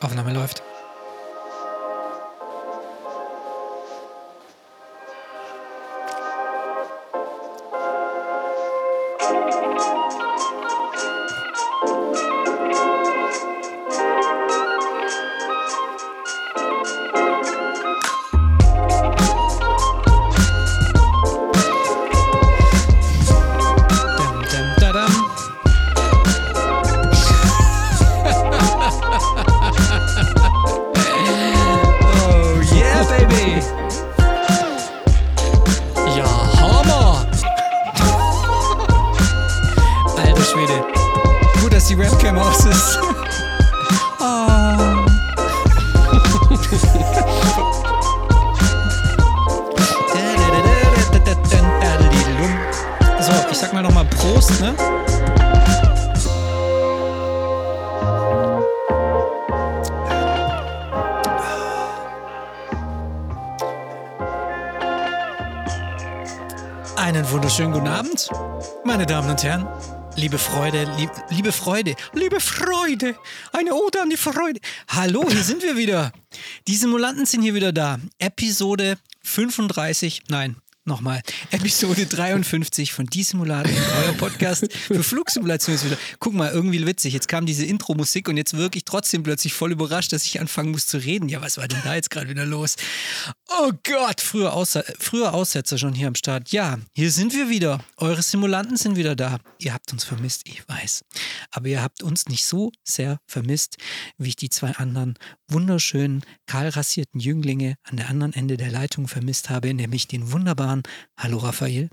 Aufnahme läuft. Freude, liebe Freude, eine Ode an die Freude. Hallo, hier sind wir wieder. Die Simulanten sind hier wieder da. Episode 35, nein, nochmal. Episode 53 von Die Simulaten, euer Podcast für wieder. Guck mal, irgendwie witzig. Jetzt kam diese Intro-Musik und jetzt wirklich trotzdem plötzlich voll überrascht, dass ich anfangen muss zu reden. Ja, was war denn da jetzt gerade wieder los? Oh Gott, früher, Außer früher Aussetzer schon hier am Start. Ja, hier sind wir wieder. Eure Simulanten sind wieder da. Ihr habt uns vermisst, ich weiß. Aber ihr habt uns nicht so sehr vermisst, wie ich die zwei anderen wunderschönen, kahlrassierten Jünglinge an der anderen Ende der Leitung vermisst habe, nämlich den wunderbaren Hallo Raphael.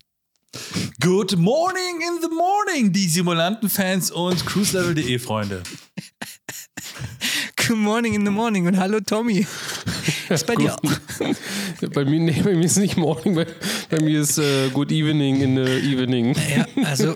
Good morning in the morning, die Simulanten-Fans und cruiselevel.de Freunde. Good morning in the morning und hallo Tommy. Ist bei dir auch. Bei mir, nee, bei mir ist nicht morning, bei, bei mir ist äh, good evening in the evening. Ja, also,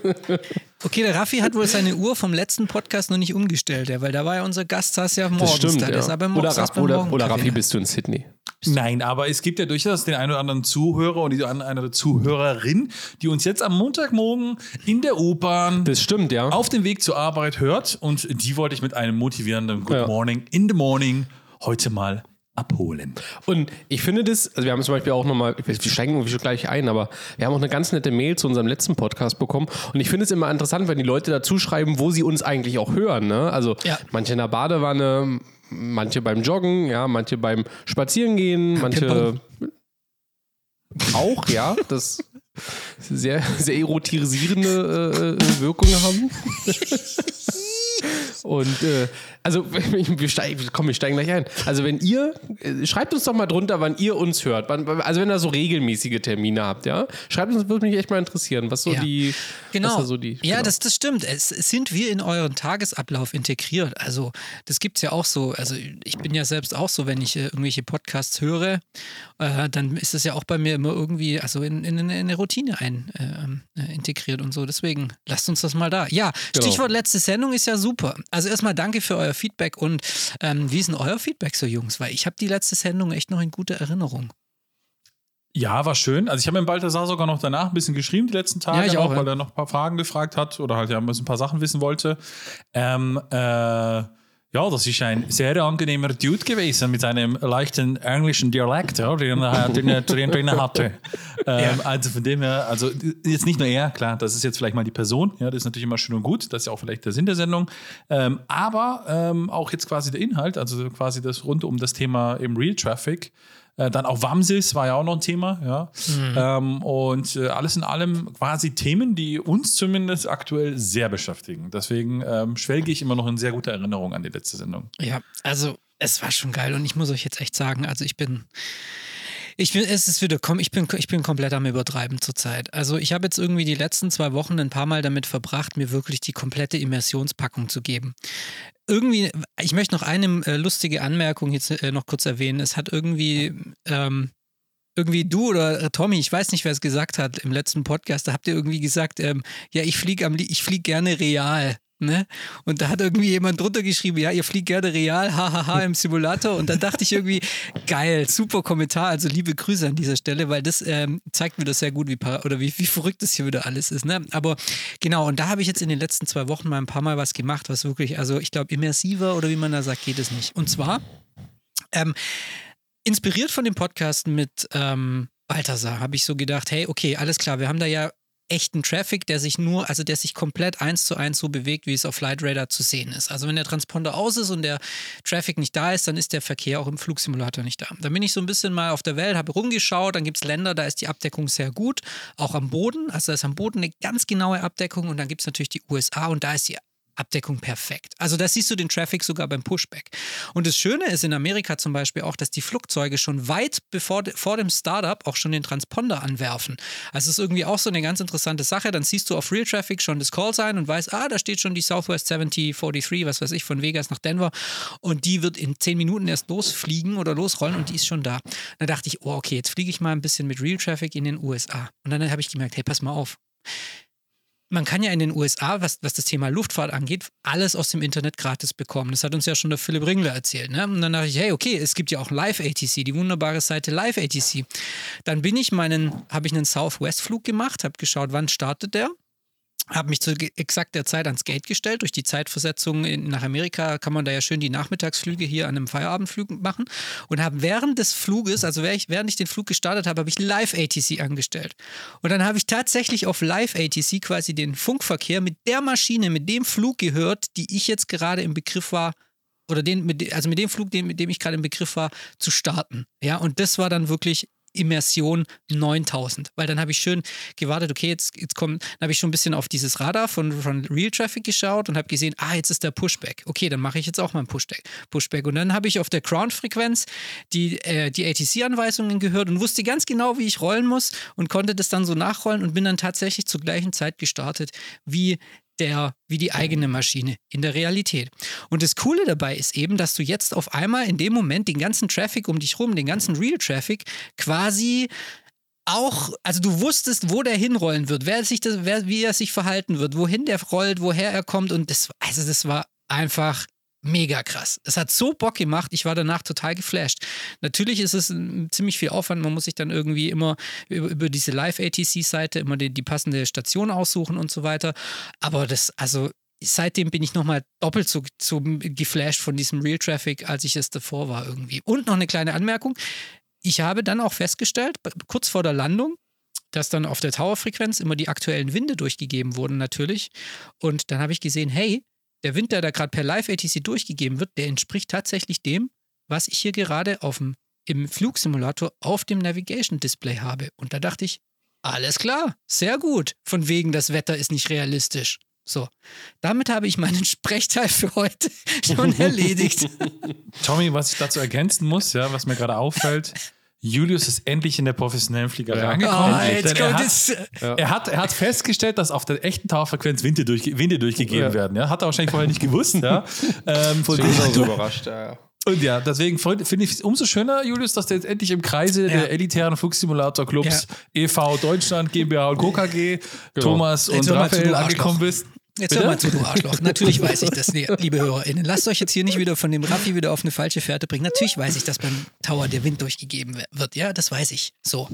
okay, der Raffi hat wohl seine Uhr vom letzten Podcast noch nicht umgestellt, ja, weil da war ja unser Gast, saß ja morgens Das stimmt, da. Ja. aber Oder, morgens Raff, oder, oder Raffi, bist du in Sydney? Nein, aber es gibt ja durchaus den einen oder anderen Zuhörer und die eine oder andere Zuhörerin, die uns jetzt am Montagmorgen in der U-Bahn Das stimmt, ja. auf dem Weg zur Arbeit hört und die wollte ich mit einem motivierenden Good Ja. Morning in the Morning heute mal abholen. Und ich finde das, also wir haben zum Beispiel auch nochmal, wir steigen irgendwie schon gleich ein, aber wir haben auch eine ganz nette Mail zu unserem letzten Podcast bekommen. Und ich finde es immer interessant, wenn die Leute dazu schreiben, wo sie uns eigentlich auch hören. Ne? Also Ja. manche in der Badewanne, manche beim Joggen, ja, manche beim Spazierengehen, manche auch, ja, das sehr, sehr erotisierende äh, Wirkungen haben. Und äh, also wir steigen, komm, wir steigen gleich ein. Also wenn ihr, äh, schreibt uns doch mal drunter, wann ihr uns hört. Also wenn ihr so regelmäßige Termine habt, ja. Schreibt uns, würde mich echt mal interessieren, was so Ja. die, Genau. so die, ja, genau. das, das stimmt. Es sind wir in euren Tagesablauf integriert. Also, das gibt es ja auch so. Also, ich bin ja selbst auch so, wenn ich äh, irgendwelche Podcasts höre, äh, dann ist das ja auch bei mir immer irgendwie, also in, in, in eine Routine ein, äh, ähm, äh, integriert und so. Deswegen lasst uns das mal da. Ja, Genau. Stichwort letzte Sendung ist ja super. Also, erstmal danke für euer Feedback und ähm, wie ist denn euer Feedback so, Jungs? Weil ich habe die letzte Sendung echt noch in guter Erinnerung. Ja, war schön. Also ich habe mit Balthasar sogar noch danach ein bisschen geschrieben, die letzten Tage, Ja, ich auch, weil ja. er noch ein paar Fragen gefragt hat oder halt ja ein paar Sachen wissen wollte. Ähm, äh, ja, das ist ein sehr angenehmer Dude gewesen mit seinem leichten englischen Dialekt, ja, den er drin, drin hatte. Ähm, Also von dem her, also jetzt nicht nur er, klar, das ist jetzt vielleicht mal die Person, ja, das ist natürlich immer schön und gut, das ist ja auch vielleicht der Sinn der Sendung, ähm, aber ähm, auch jetzt quasi der Inhalt, also quasi das rund um das Thema im Real Traffic. Äh, dann auch Wamsis war ja auch noch ein Thema, ja. Ähm, und äh, alles in allem quasi Themen, die uns zumindest aktuell sehr beschäftigen. Deswegen ähm, schwelge ich immer noch in sehr guter Erinnerung an die letzte Sendung. Ja, also es war schon geil und ich muss euch jetzt echt sagen, also ich bin. Ich bin, es ist wieder, komm, ich bin, ich bin komplett am Übertreiben zurzeit. Also ich habe jetzt irgendwie die letzten zwei Wochen ein paar Mal damit verbracht, mir wirklich die komplette Immersionspackung zu geben. Irgendwie, ich möchte noch eine äh, lustige Anmerkung jetzt äh, noch kurz erwähnen. Es hat irgendwie, ähm, irgendwie du oder äh, Tommy, ich weiß nicht, wer es gesagt hat im letzten Podcast, da habt ihr irgendwie gesagt, ähm, ja, ich fliege am, ich fliege gerne real. Ne? Und da hat irgendwie jemand drunter geschrieben, ja, ihr fliegt gerne real, hahaha, im Simulator. Und da dachte ich irgendwie, geil, super Kommentar. Also liebe Grüße an dieser Stelle, weil das ähm, zeigt mir das sehr gut, wie, oder wie, wie verrückt das hier wieder alles ist. Ne? Aber genau, und da habe ich jetzt in den letzten zwei Wochen mal ein paar Mal was gemacht, was wirklich, also ich glaube, immersiver oder wie man da sagt, geht es nicht. Und zwar ähm, inspiriert von dem Podcast mit ähm, Balthasar habe ich so gedacht, hey, okay, alles klar, wir haben da ja echten Traffic, der sich nur, also der sich komplett eins zu eins so bewegt, wie es auf Flight Radar zu sehen ist. Also wenn der Transponder aus ist und der Traffic nicht da ist, dann ist der Verkehr auch im Flugsimulator nicht da. Da bin ich so ein bisschen mal auf der Welt, habe rumgeschaut, dann gibt es Länder, da ist die Abdeckung sehr gut, auch am Boden. Also da ist am Boden eine ganz genaue Abdeckung und dann gibt es natürlich die USA und da ist die Abdeckung perfekt. Also da siehst du den Traffic sogar beim Pushback. Und das Schöne ist in Amerika zum Beispiel auch, dass die Flugzeuge schon weit bevor vor dem Startup auch schon den Transponder anwerfen. Also es ist irgendwie auch so eine ganz interessante Sache. Dann siehst du auf Real Traffic schon das Call sein und weißt, ah, da steht schon die Southwest 7043, was weiß ich, von Vegas nach Denver. Und die wird in zehn Minuten erst losfliegen oder losrollen und die ist schon da. Da dachte ich, oh, okay, jetzt fliege ich mal ein bisschen mit Real Traffic in den USA. Und dann habe ich gemerkt, hey, pass mal auf man kann ja in den USA, was, was das Thema Luftfahrt angeht, alles aus dem Internet gratis bekommen. Das hat uns ja schon der Philipp Ringler erzählt. Ne? Und dann dachte ich, hey, okay, es gibt ja auch Live-ATC, die wunderbare Seite Live-ATC. Dann bin ich meinen, habe ich einen Southwest-Flug gemacht, habe geschaut, wann startet der habe mich zu exakt der Zeit ans Gate gestellt. Durch die Zeitversetzung in, nach Amerika kann man da ja schön die Nachmittagsflüge hier an einem Feierabendflug machen und habe während des Fluges, also während ich, den Flug gestartet habe, habe ich Live-ATC angestellt. Und dann habe ich tatsächlich auf Live-ATC quasi den Funkverkehr mit der Maschine, mit dem Flug gehört, die ich jetzt gerade im Begriff war, oder den, mit, also mit dem Flug, den, mit dem ich gerade im Begriff war, zu starten. Ja, und das war dann wirklich Immersion 9000. Weil dann habe ich schön gewartet, okay, jetzt, jetzt kommt, dann habe ich schon ein bisschen auf dieses Radar von, von Real Traffic geschaut und habe gesehen, ah, jetzt ist der Pushback. Okay, dann mache ich jetzt auch mal ein Pushback. Pushback. Und dann habe ich auf der Ground-Frequenz die, äh, die ATC-Anweisungen gehört und wusste ganz genau, wie ich rollen muss und konnte das dann so nachrollen und bin dann tatsächlich zur gleichen Zeit gestartet wie der, wie die eigene Maschine in der Realität. Und das Coole dabei ist eben, dass du jetzt auf einmal in dem Moment den ganzen Traffic um dich rum, den ganzen Real Traffic quasi auch, also du wusstest, wo der hinrollen wird, wer sich das, wer, wie er sich verhalten wird, wohin der rollt, woher er kommt und das, also das war einfach mega krass. Es hat so Bock gemacht, ich war danach total geflasht. Natürlich ist es ziemlich viel Aufwand, man muss sich dann irgendwie immer über, über diese Live-ATC-Seite immer die, die passende Station aussuchen und so weiter. Aber das, also seitdem bin ich nochmal doppelt so, so geflasht von diesem Real Traffic, als ich es davor war irgendwie. Und noch eine kleine Anmerkung. Ich habe dann auch festgestellt, kurz vor der Landung, dass dann auf der Tower-Frequenz immer die aktuellen Winde durchgegeben wurden natürlich. Und dann habe ich gesehen, hey, der Wind, der da gerade per Live-ATC durchgegeben wird, der entspricht tatsächlich dem, was ich hier gerade auf dem, im Flugsimulator auf dem Navigation-Display habe. Und da dachte ich, alles klar, sehr gut. Von wegen, das Wetter ist nicht realistisch. So, damit habe ich meinen Sprechteil für heute schon erledigt. Tommy, was ich dazu ergänzen muss, ja, was mir gerade auffällt, Julius ist endlich in der professionellen Fliegerei ja. angekommen. Oh, er, hat, er, hat, er hat festgestellt, dass auf der echten Tauerfrequenz Winde, durch, Winde durchgegeben ja. werden. Ja? Hat er wahrscheinlich vorher nicht gewusst. ja? ähm, von dem so überrascht. Ja. Und ja, deswegen finde ich es umso schöner, Julius, dass du jetzt endlich im Kreise ja. der elitären Flugsimulator-Clubs ja. e.V. Deutschland, GmbH und Co. KG, genau. Thomas und Raphael angekommen bist. Jetzt hör mal zu, du Arschloch. Natürlich weiß ich das, liebe HörerInnen. Lasst euch jetzt hier nicht wieder von dem Raffi wieder auf eine falsche Fährte bringen. Natürlich weiß ich, dass beim Tower der Wind durchgegeben wird. Ja, das weiß ich. So,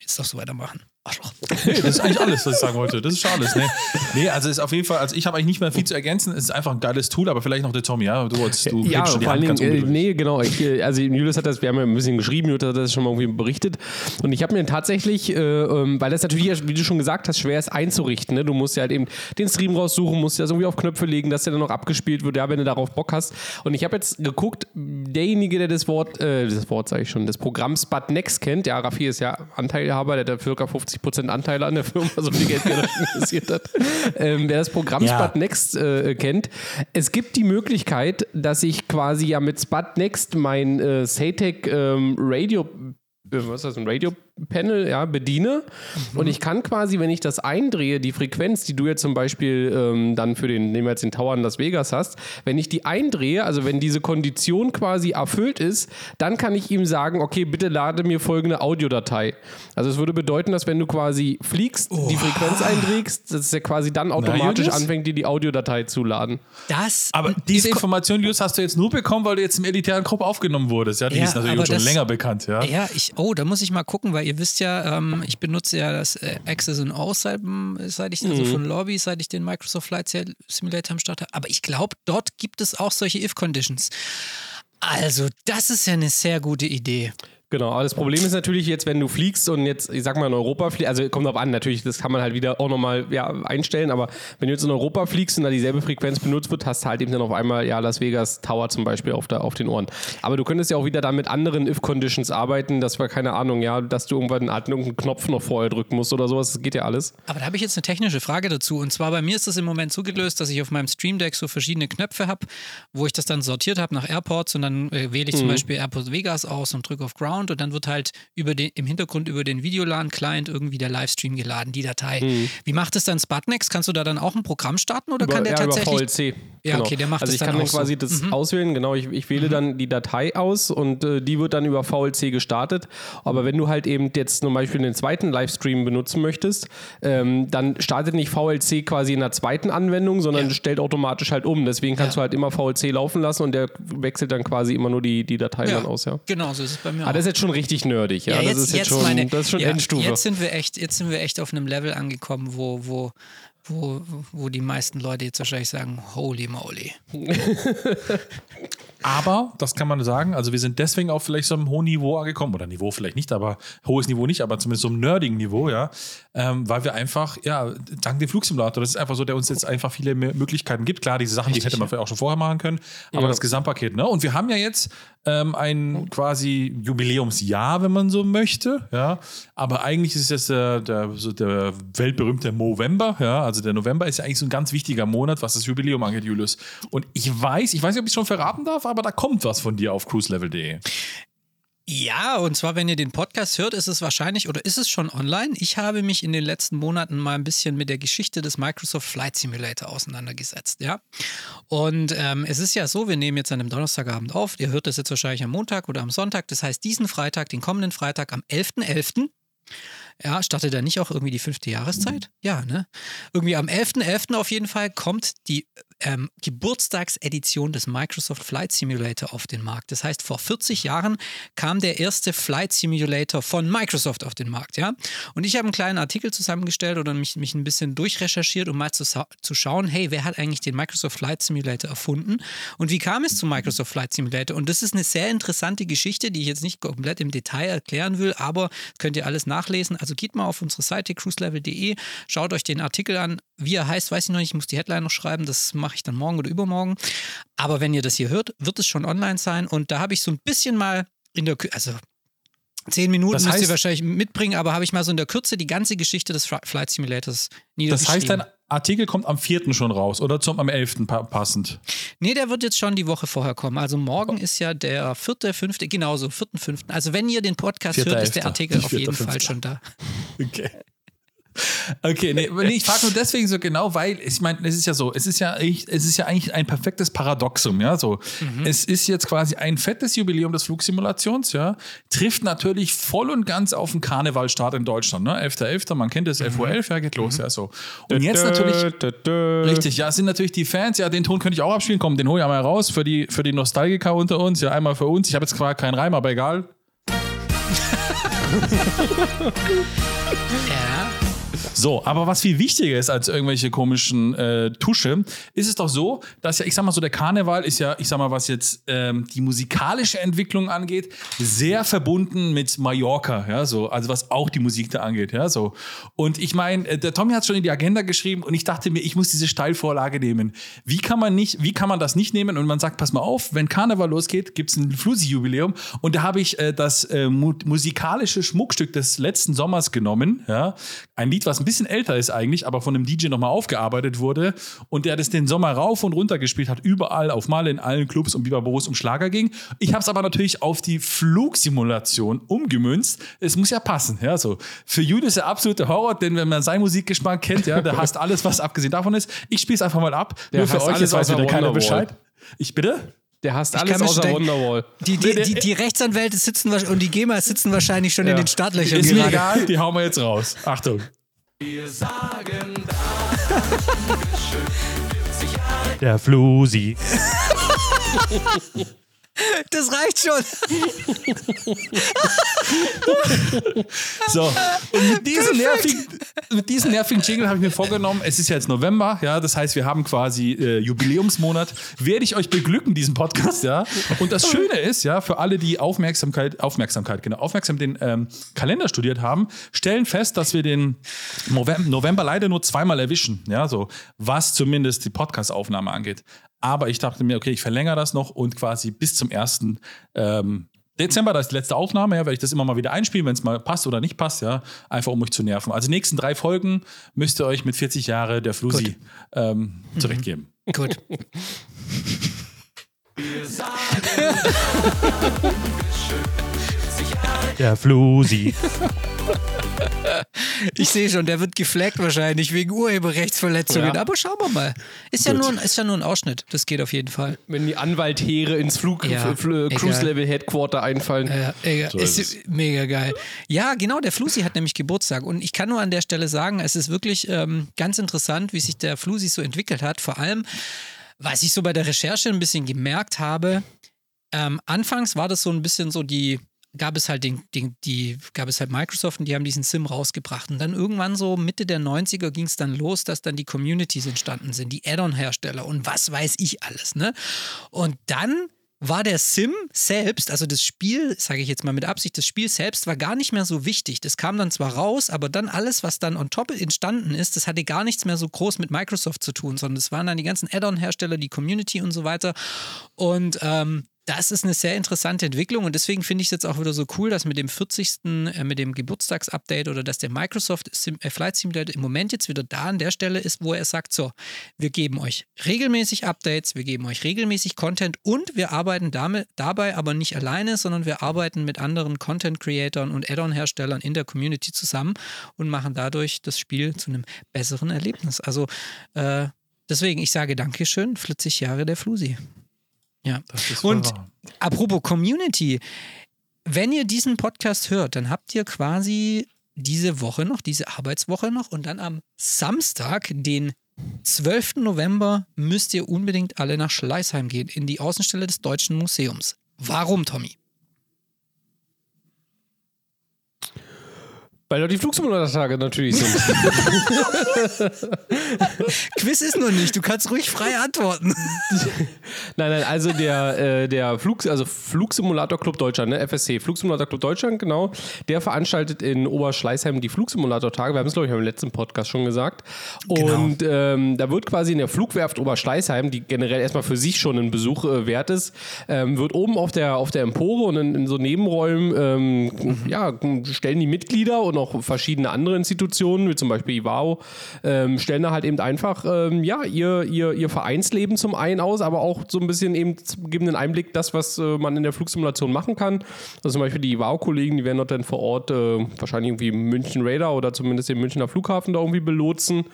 jetzt darfst du weitermachen. Arschloch. Nee, das ist eigentlich alles, was ich sagen wollte. Das ist schon alles. Nee, nee also ist auf jeden Fall, also ich habe eigentlich nicht mehr viel zu ergänzen. Es ist einfach ein geiles Tool, aber vielleicht noch der Tommy, ja? Du, du ja, vor allen Dingen, äh, nee, genau. Ich, äh, also Julius hat das, wir haben ja ein bisschen geschrieben, Julius hat das schon mal irgendwie berichtet. Und ich habe mir tatsächlich, äh, ähm, weil das natürlich, wie du schon gesagt hast, schwer ist einzurichten. Ne? Du musst ja halt eben den Stream raussuchen, musst ja irgendwie auf Knöpfe legen, dass der dann noch abgespielt wird, ja, wenn du darauf Bock hast. Und ich habe jetzt geguckt, derjenige, der das Wort, äh, das Wort sage ich schon, das Programm Spot Next kennt, ja, Raffi ist ja Anteilhaber, der hat ja ca. 50 50% Anteile an der Firma, so viel Geld, wie er investiert hat. Ähm, wer das Programm ja. Spot Next äh, kennt, es gibt die Möglichkeit, dass ich quasi ja mit Spot Next mein äh, Satec ähm, Radio, äh, was ist das, ein Radio Panel ja, bediene und ich kann quasi, wenn ich das eindrehe, die Frequenz, die du jetzt zum Beispiel ähm, dann für den, nehmen wir jetzt den Tower in Las Vegas hast, wenn ich die eindrehe, also wenn diese Kondition quasi erfüllt ist, dann kann ich ihm sagen, okay, bitte lade mir folgende Audiodatei. Also es würde bedeuten, dass wenn du quasi fliegst, die Frequenz einträgst, dass er quasi dann automatisch Julius? anfängt, dir die Audiodatei zu laden. Das Aber diese Information, Jus, hast du jetzt nur bekommen, weil du jetzt im elitären Gruppe aufgenommen wurdest. Ja, die Ja, ist natürlich schon das- länger bekannt. Ja. Ja, ich, oh, da muss ich mal gucken, weil ihr wisst ja, ähm, ich benutze ja das äh, Access and O seit, seit ich, also von Lobby, seit ich den Microsoft Flight Simulator am Start habe. Aber ich glaube, dort gibt es auch solche If-Conditions. Also, das ist ja eine sehr gute Idee. Genau, aber das Problem ist natürlich jetzt, wenn du fliegst und jetzt, ich sag mal, in Europa fliegst, also kommt drauf an, natürlich, das kann man halt wieder auch nochmal ja, einstellen, aber wenn du jetzt in Europa fliegst und da dieselbe Frequenz benutzt wird, hast du halt eben dann auf einmal, ja, Las Vegas Tower zum Beispiel auf, der, auf den Ohren. Aber du könntest ja auch wieder dann mit anderen If-Conditions arbeiten, dass wir, keine Ahnung, ja, dass du irgendwann halt irgendeinen Knopf noch vorher drücken musst oder sowas, das geht ja alles. Aber da habe ich jetzt eine technische Frage dazu. Und zwar bei mir ist das im Moment so gelöst, dass ich auf meinem Stream Deck so verschiedene Knöpfe habe, wo ich das dann sortiert habe nach Airports und dann äh, wähle ich zum Beispiel Airport Vegas aus und drücke auf Ground und dann wird halt über den, im Hintergrund über den Videolan-Client irgendwie der Livestream geladen, die Datei. Wie macht es dann Sputnex? Kannst du da dann auch ein Programm starten oder kann der ja, tatsächlich. über VLC. Ja, okay, der macht Also das ich dann kann dann auch so. Mhm. quasi das auswählen, genau, ich, ich wähle dann die Datei aus und äh, die wird dann über VLC gestartet. Aber wenn du halt eben jetzt zum Beispiel den zweiten Livestream benutzen möchtest, ähm, dann startet nicht VLC quasi in der zweiten Anwendung, sondern Ja. stellt automatisch halt um. Deswegen kannst Ja. du halt immer VLC laufen lassen und der wechselt dann quasi immer nur die, die Datei dann aus, ja. Genau, so ist es bei mir Aber auch. das jetzt schon richtig nerdig, ja. Ja, das ist jetzt, schon, meine, das ist schon ja, Endstufe. Jetzt sind wir echt, jetzt sind wir echt auf einem Level angekommen, wo, wo, wo, wo die meisten Leute jetzt wahrscheinlich sagen, holy moly. Aber, das kann man sagen, also wir sind deswegen auf vielleicht so einem hohen Niveau angekommen, oder Niveau vielleicht nicht, aber hohes Niveau nicht, aber zumindest so einem nerdigen Niveau, ja, ähm, weil wir einfach, ja, dank dem Flugsimulator, das ist einfach so, der uns jetzt einfach viele mehr Möglichkeiten gibt. Klar, diese Sachen, die hätte man vielleicht auch schon vorher machen können, aber Ja. das Gesamtpaket, ne? Und wir haben ja jetzt ähm, ein quasi Jubiläumsjahr, wenn man so möchte, ja, aber eigentlich ist es der, der, so der weltberühmte Movember, ja, also der November ist ja eigentlich so ein ganz wichtiger Monat, was das Jubiläum angeht, Julius. Und ich weiß, ich weiß nicht, ob ich es schon verraten darf, aber da kommt was von dir auf cruiselevel.de. Ja, und zwar, wenn ihr den Podcast hört, ist es wahrscheinlich oder ist es schon online. Ich habe mich in den letzten Monaten mal ein bisschen mit der Geschichte des Microsoft Flight Simulator auseinandergesetzt, ja. Und ähm, es ist ja so, wir nehmen jetzt an einem Donnerstagabend auf. Ihr hört das jetzt wahrscheinlich am Montag oder am Sonntag. Das heißt, diesen Freitag, den kommenden Freitag am 11.11. Ja, startet da nicht auch irgendwie die fünfte Jahreszeit? Ja, ne? Irgendwie am 11.11. auf jeden Fall kommt die ähm, Geburtstagsedition des Microsoft Flight Simulator auf den Markt. Das heißt, vor 40 Jahren kam der erste Flight Simulator von Microsoft auf den Markt, ja? Und ich habe einen kleinen Artikel zusammengestellt oder mich, mich ein bisschen durchrecherchiert, um mal zu, zu schauen, hey, wer hat eigentlich den Microsoft Flight Simulator erfunden und wie kam es zum Microsoft Flight Simulator? Und das ist eine sehr interessante Geschichte, die ich jetzt nicht komplett im Detail erklären will, aber könnt ihr alles nachlesen. Also geht mal auf unsere Seite cruiselevel.de, schaut euch den Artikel an. Wie er heißt, weiß ich noch nicht, ich muss die Headline noch schreiben, das mache ich dann morgen oder übermorgen. Aber wenn ihr das hier hört, wird es schon online sein und da habe ich so ein bisschen mal in der, also Zehn Minuten Das müsst ihr heißt- wahrscheinlich mitbringen, aber habe ich mal so in der Kürze die ganze Geschichte des Flight Simulators Das niedergeschrieben. heißt, dein Artikel kommt am 4. schon raus oder zum am 11. pa passend. Nee, der wird jetzt schon die Woche vorher kommen. Also morgen ist ja der vierte, fünfte, genauso, vierten, fünften. Also wenn ihr den Podcast Vierter, hört, ist der. Artikel Nicht auf vierter, jeden Fall fünfter. schon da. Okay. Okay, nee, nee ich frage nur deswegen so genau, weil ich meine, es ist ja so, es ist ja, eigentlich- es ist ja eigentlich ein perfektes Paradoxum, ja, so. Es ist jetzt quasi ein fettes Jubiläum des Flugsimulations, ja, trifft natürlich voll und ganz auf den Karnevalstart in Deutschland, ne, 11.11., man kennt das, 11.11 ja, geht los, ja, so. Und jetzt natürlich, Richtig, ja, es sind natürlich die Fans, ja, den Ton könnte ich auch abspielen, komm, den hole ich einmal raus für die, für die Nostalgiker unter uns, ja, einmal für uns. Ich habe jetzt zwar keinen Reim, aber egal. So, aber was viel wichtiger ist als irgendwelche komischen äh, Tusche, ist es doch so, dass ja, ich sag mal so, der Karneval ist ja, ich sag mal, was jetzt ähm, die musikalische Entwicklung angeht, sehr verbunden mit Mallorca, ja, so, also was auch die Musik da angeht, ja, so. Und ich meine, äh, der Tommy hat schon in die Agenda geschrieben und ich dachte mir, ich muss diese Steilvorlage nehmen. Wie kann man nicht, wie kann man das nicht nehmen und man sagt, pass mal auf, wenn Karneval losgeht, gibt es ein Flusi-Jubiläum und da habe ich äh, das äh, mu musikalische Schmuckstück des letzten Sommers genommen, ja, ein Lied, was ein bisschen älter ist eigentlich, aber von einem DJ nochmal aufgearbeitet wurde und der das den Sommer rauf und runter gespielt hat, überall auf Male in allen Clubs und Biber, wo es um Schlager ging. Ich habe es aber natürlich auf die Flugsimulation umgemünzt. Es muss ja passen, ja, so. Für Jude ist der absolute Horror, denn wenn man seinen Musikgeschmack kennt, ja, der hasst alles, was abgesehen davon ist. Ich spiele es einfach mal ab. Der Nur für euch, alles weiß wieder keiner. Bescheid. Ich bitte? Der hasst Ich alles außer schon Wonderwall. Die, die, die, die Rechtsanwälte sitzen und die GEMA sitzen wahrscheinlich schon Ja. in den Startlöchern Ist mir egal, die hauen wir jetzt raus. Achtung. Der Flusi. Das reicht schon. So, und mit diesem nervigen, mit diesem nervigen Jingle habe ich mir vorgenommen, es ist ja jetzt November, ja, das heißt, wir haben quasi äh, Jubiläumsmonat, werde ich euch beglücken, diesen Podcast, ja. Und das Schöne ist, ja, für alle, die Aufmerksamkeit, Aufmerksamkeit, genau, aufmerksam den ähm, Kalender studiert haben, stellen fest, dass wir den November, November leider nur zweimal erwischen, ja, so, was zumindest die Podcast-Aufnahme angeht. Aber ich dachte mir, okay, ich verlängere das noch und quasi bis zum ersten ähm, Dezember, das ist die letzte Aufnahme, ja, werde ich das immer mal wieder einspielen, wenn es mal passt oder nicht passt, ja, einfach um euch zu nerven. Also die nächsten drei Folgen müsst ihr euch mit 40 Jahre der Flusi ähm, zurechtgeben. Gut. Der Flusi. Ich sehe schon, der wird geflaggt wahrscheinlich wegen Urheberrechtsverletzungen. Ja. Aber schauen wir mal. Ist ja, nur, ein- ist ja nur ein Ausschnitt. Das geht auf jeden Fall. Wenn die Anwaltheere ins Flug, Ja, F- egal. Cruise-Level Headquarter einfallen. Ja, egal. ist ist mega geil. Ja, genau, der Flusi hat nämlich Geburtstag. Und ich kann nur an der Stelle sagen, es ist wirklich ähm, ganz interessant, wie sich der Flusi so entwickelt hat. Vor allem, was ich so bei der Recherche ein bisschen gemerkt habe, ähm, anfangs war das so ein bisschen so die, gab es halt den, den, die, gab es halt Microsoft und die haben diesen Sim rausgebracht. Und dann irgendwann so Mitte der 90er ging es dann los, dass dann die Communities entstanden sind, die Add-on-Hersteller und was weiß ich alles, ne? Und dann war der Sim selbst, also das Spiel, sage ich jetzt mal mit Absicht, das Spiel selbst war gar nicht mehr so wichtig. Das kam dann zwar raus, aber dann alles, was dann on top entstanden ist, das hatte gar nichts mehr so groß mit Microsoft zu tun, sondern das waren dann die ganzen Add-on-Hersteller, die Community und so weiter. Und ähm, das ist eine sehr interessante Entwicklung und deswegen finde ich es jetzt auch wieder so cool, dass mit dem 40. Äh, mit dem Geburtstagsupdate oder dass der Microsoft Sim, äh, Flight Simulator im Moment jetzt wieder da an der Stelle ist, wo er sagt, so, wir geben euch regelmäßig Updates, wir geben euch regelmäßig Content und wir arbeiten damit, dabei aber nicht alleine, sondern wir arbeiten mit anderen Content-Creatoren und Add-on-Herstellern in der Community zusammen und machen dadurch das Spiel zu einem besseren Erlebnis. Also äh, deswegen, ich sage Dankeschön, 40 Jahre der Flusi. Ja. Und wahr. apropos Community, wenn ihr diesen Podcast hört, dann habt ihr quasi diese Woche noch, diese Arbeitswoche noch und dann am Samstag, den 12. November, müsst ihr unbedingt alle nach Schleißheim gehen, in die Außenstelle des Deutschen Museums. Warum, Tommy? Weil dort die Flugsimulator-Tage natürlich sind. Quiz ist noch nicht, du kannst ruhig frei antworten. Nein, nein, also der, äh, der Flug, also Flugsimulator Club Deutschland, ne? FSC, Flugsimulator Club Deutschland, genau, der veranstaltet in Oberschleißheim die Flugsimulator-Tage. Wir haben es, glaube ich, im letzten Podcast schon gesagt. Und ähm, da wird quasi in der Flugwerft Oberschleißheim, die generell erstmal für sich schon ein Besuch äh, wert ist, ähm, wird oben auf der, auf der Empore und in, in so Nebenräumen ähm, ja, stellen die Mitglieder und auch verschiedene andere Institutionen, wie zum Beispiel IWAO, ähm, stellen da halt eben einfach ähm, ja, ihr, ihr, ihr Vereinsleben zum einen aus, aber auch so ein bisschen eben geben einen Einblick, das, was äh, man in der Flugsimulation machen kann. Also zum Beispiel die IWAO-Kollegen, die werden dort dann vor Ort äh, wahrscheinlich irgendwie München Radar oder zumindest den Münchner Flughafen da irgendwie belotsen.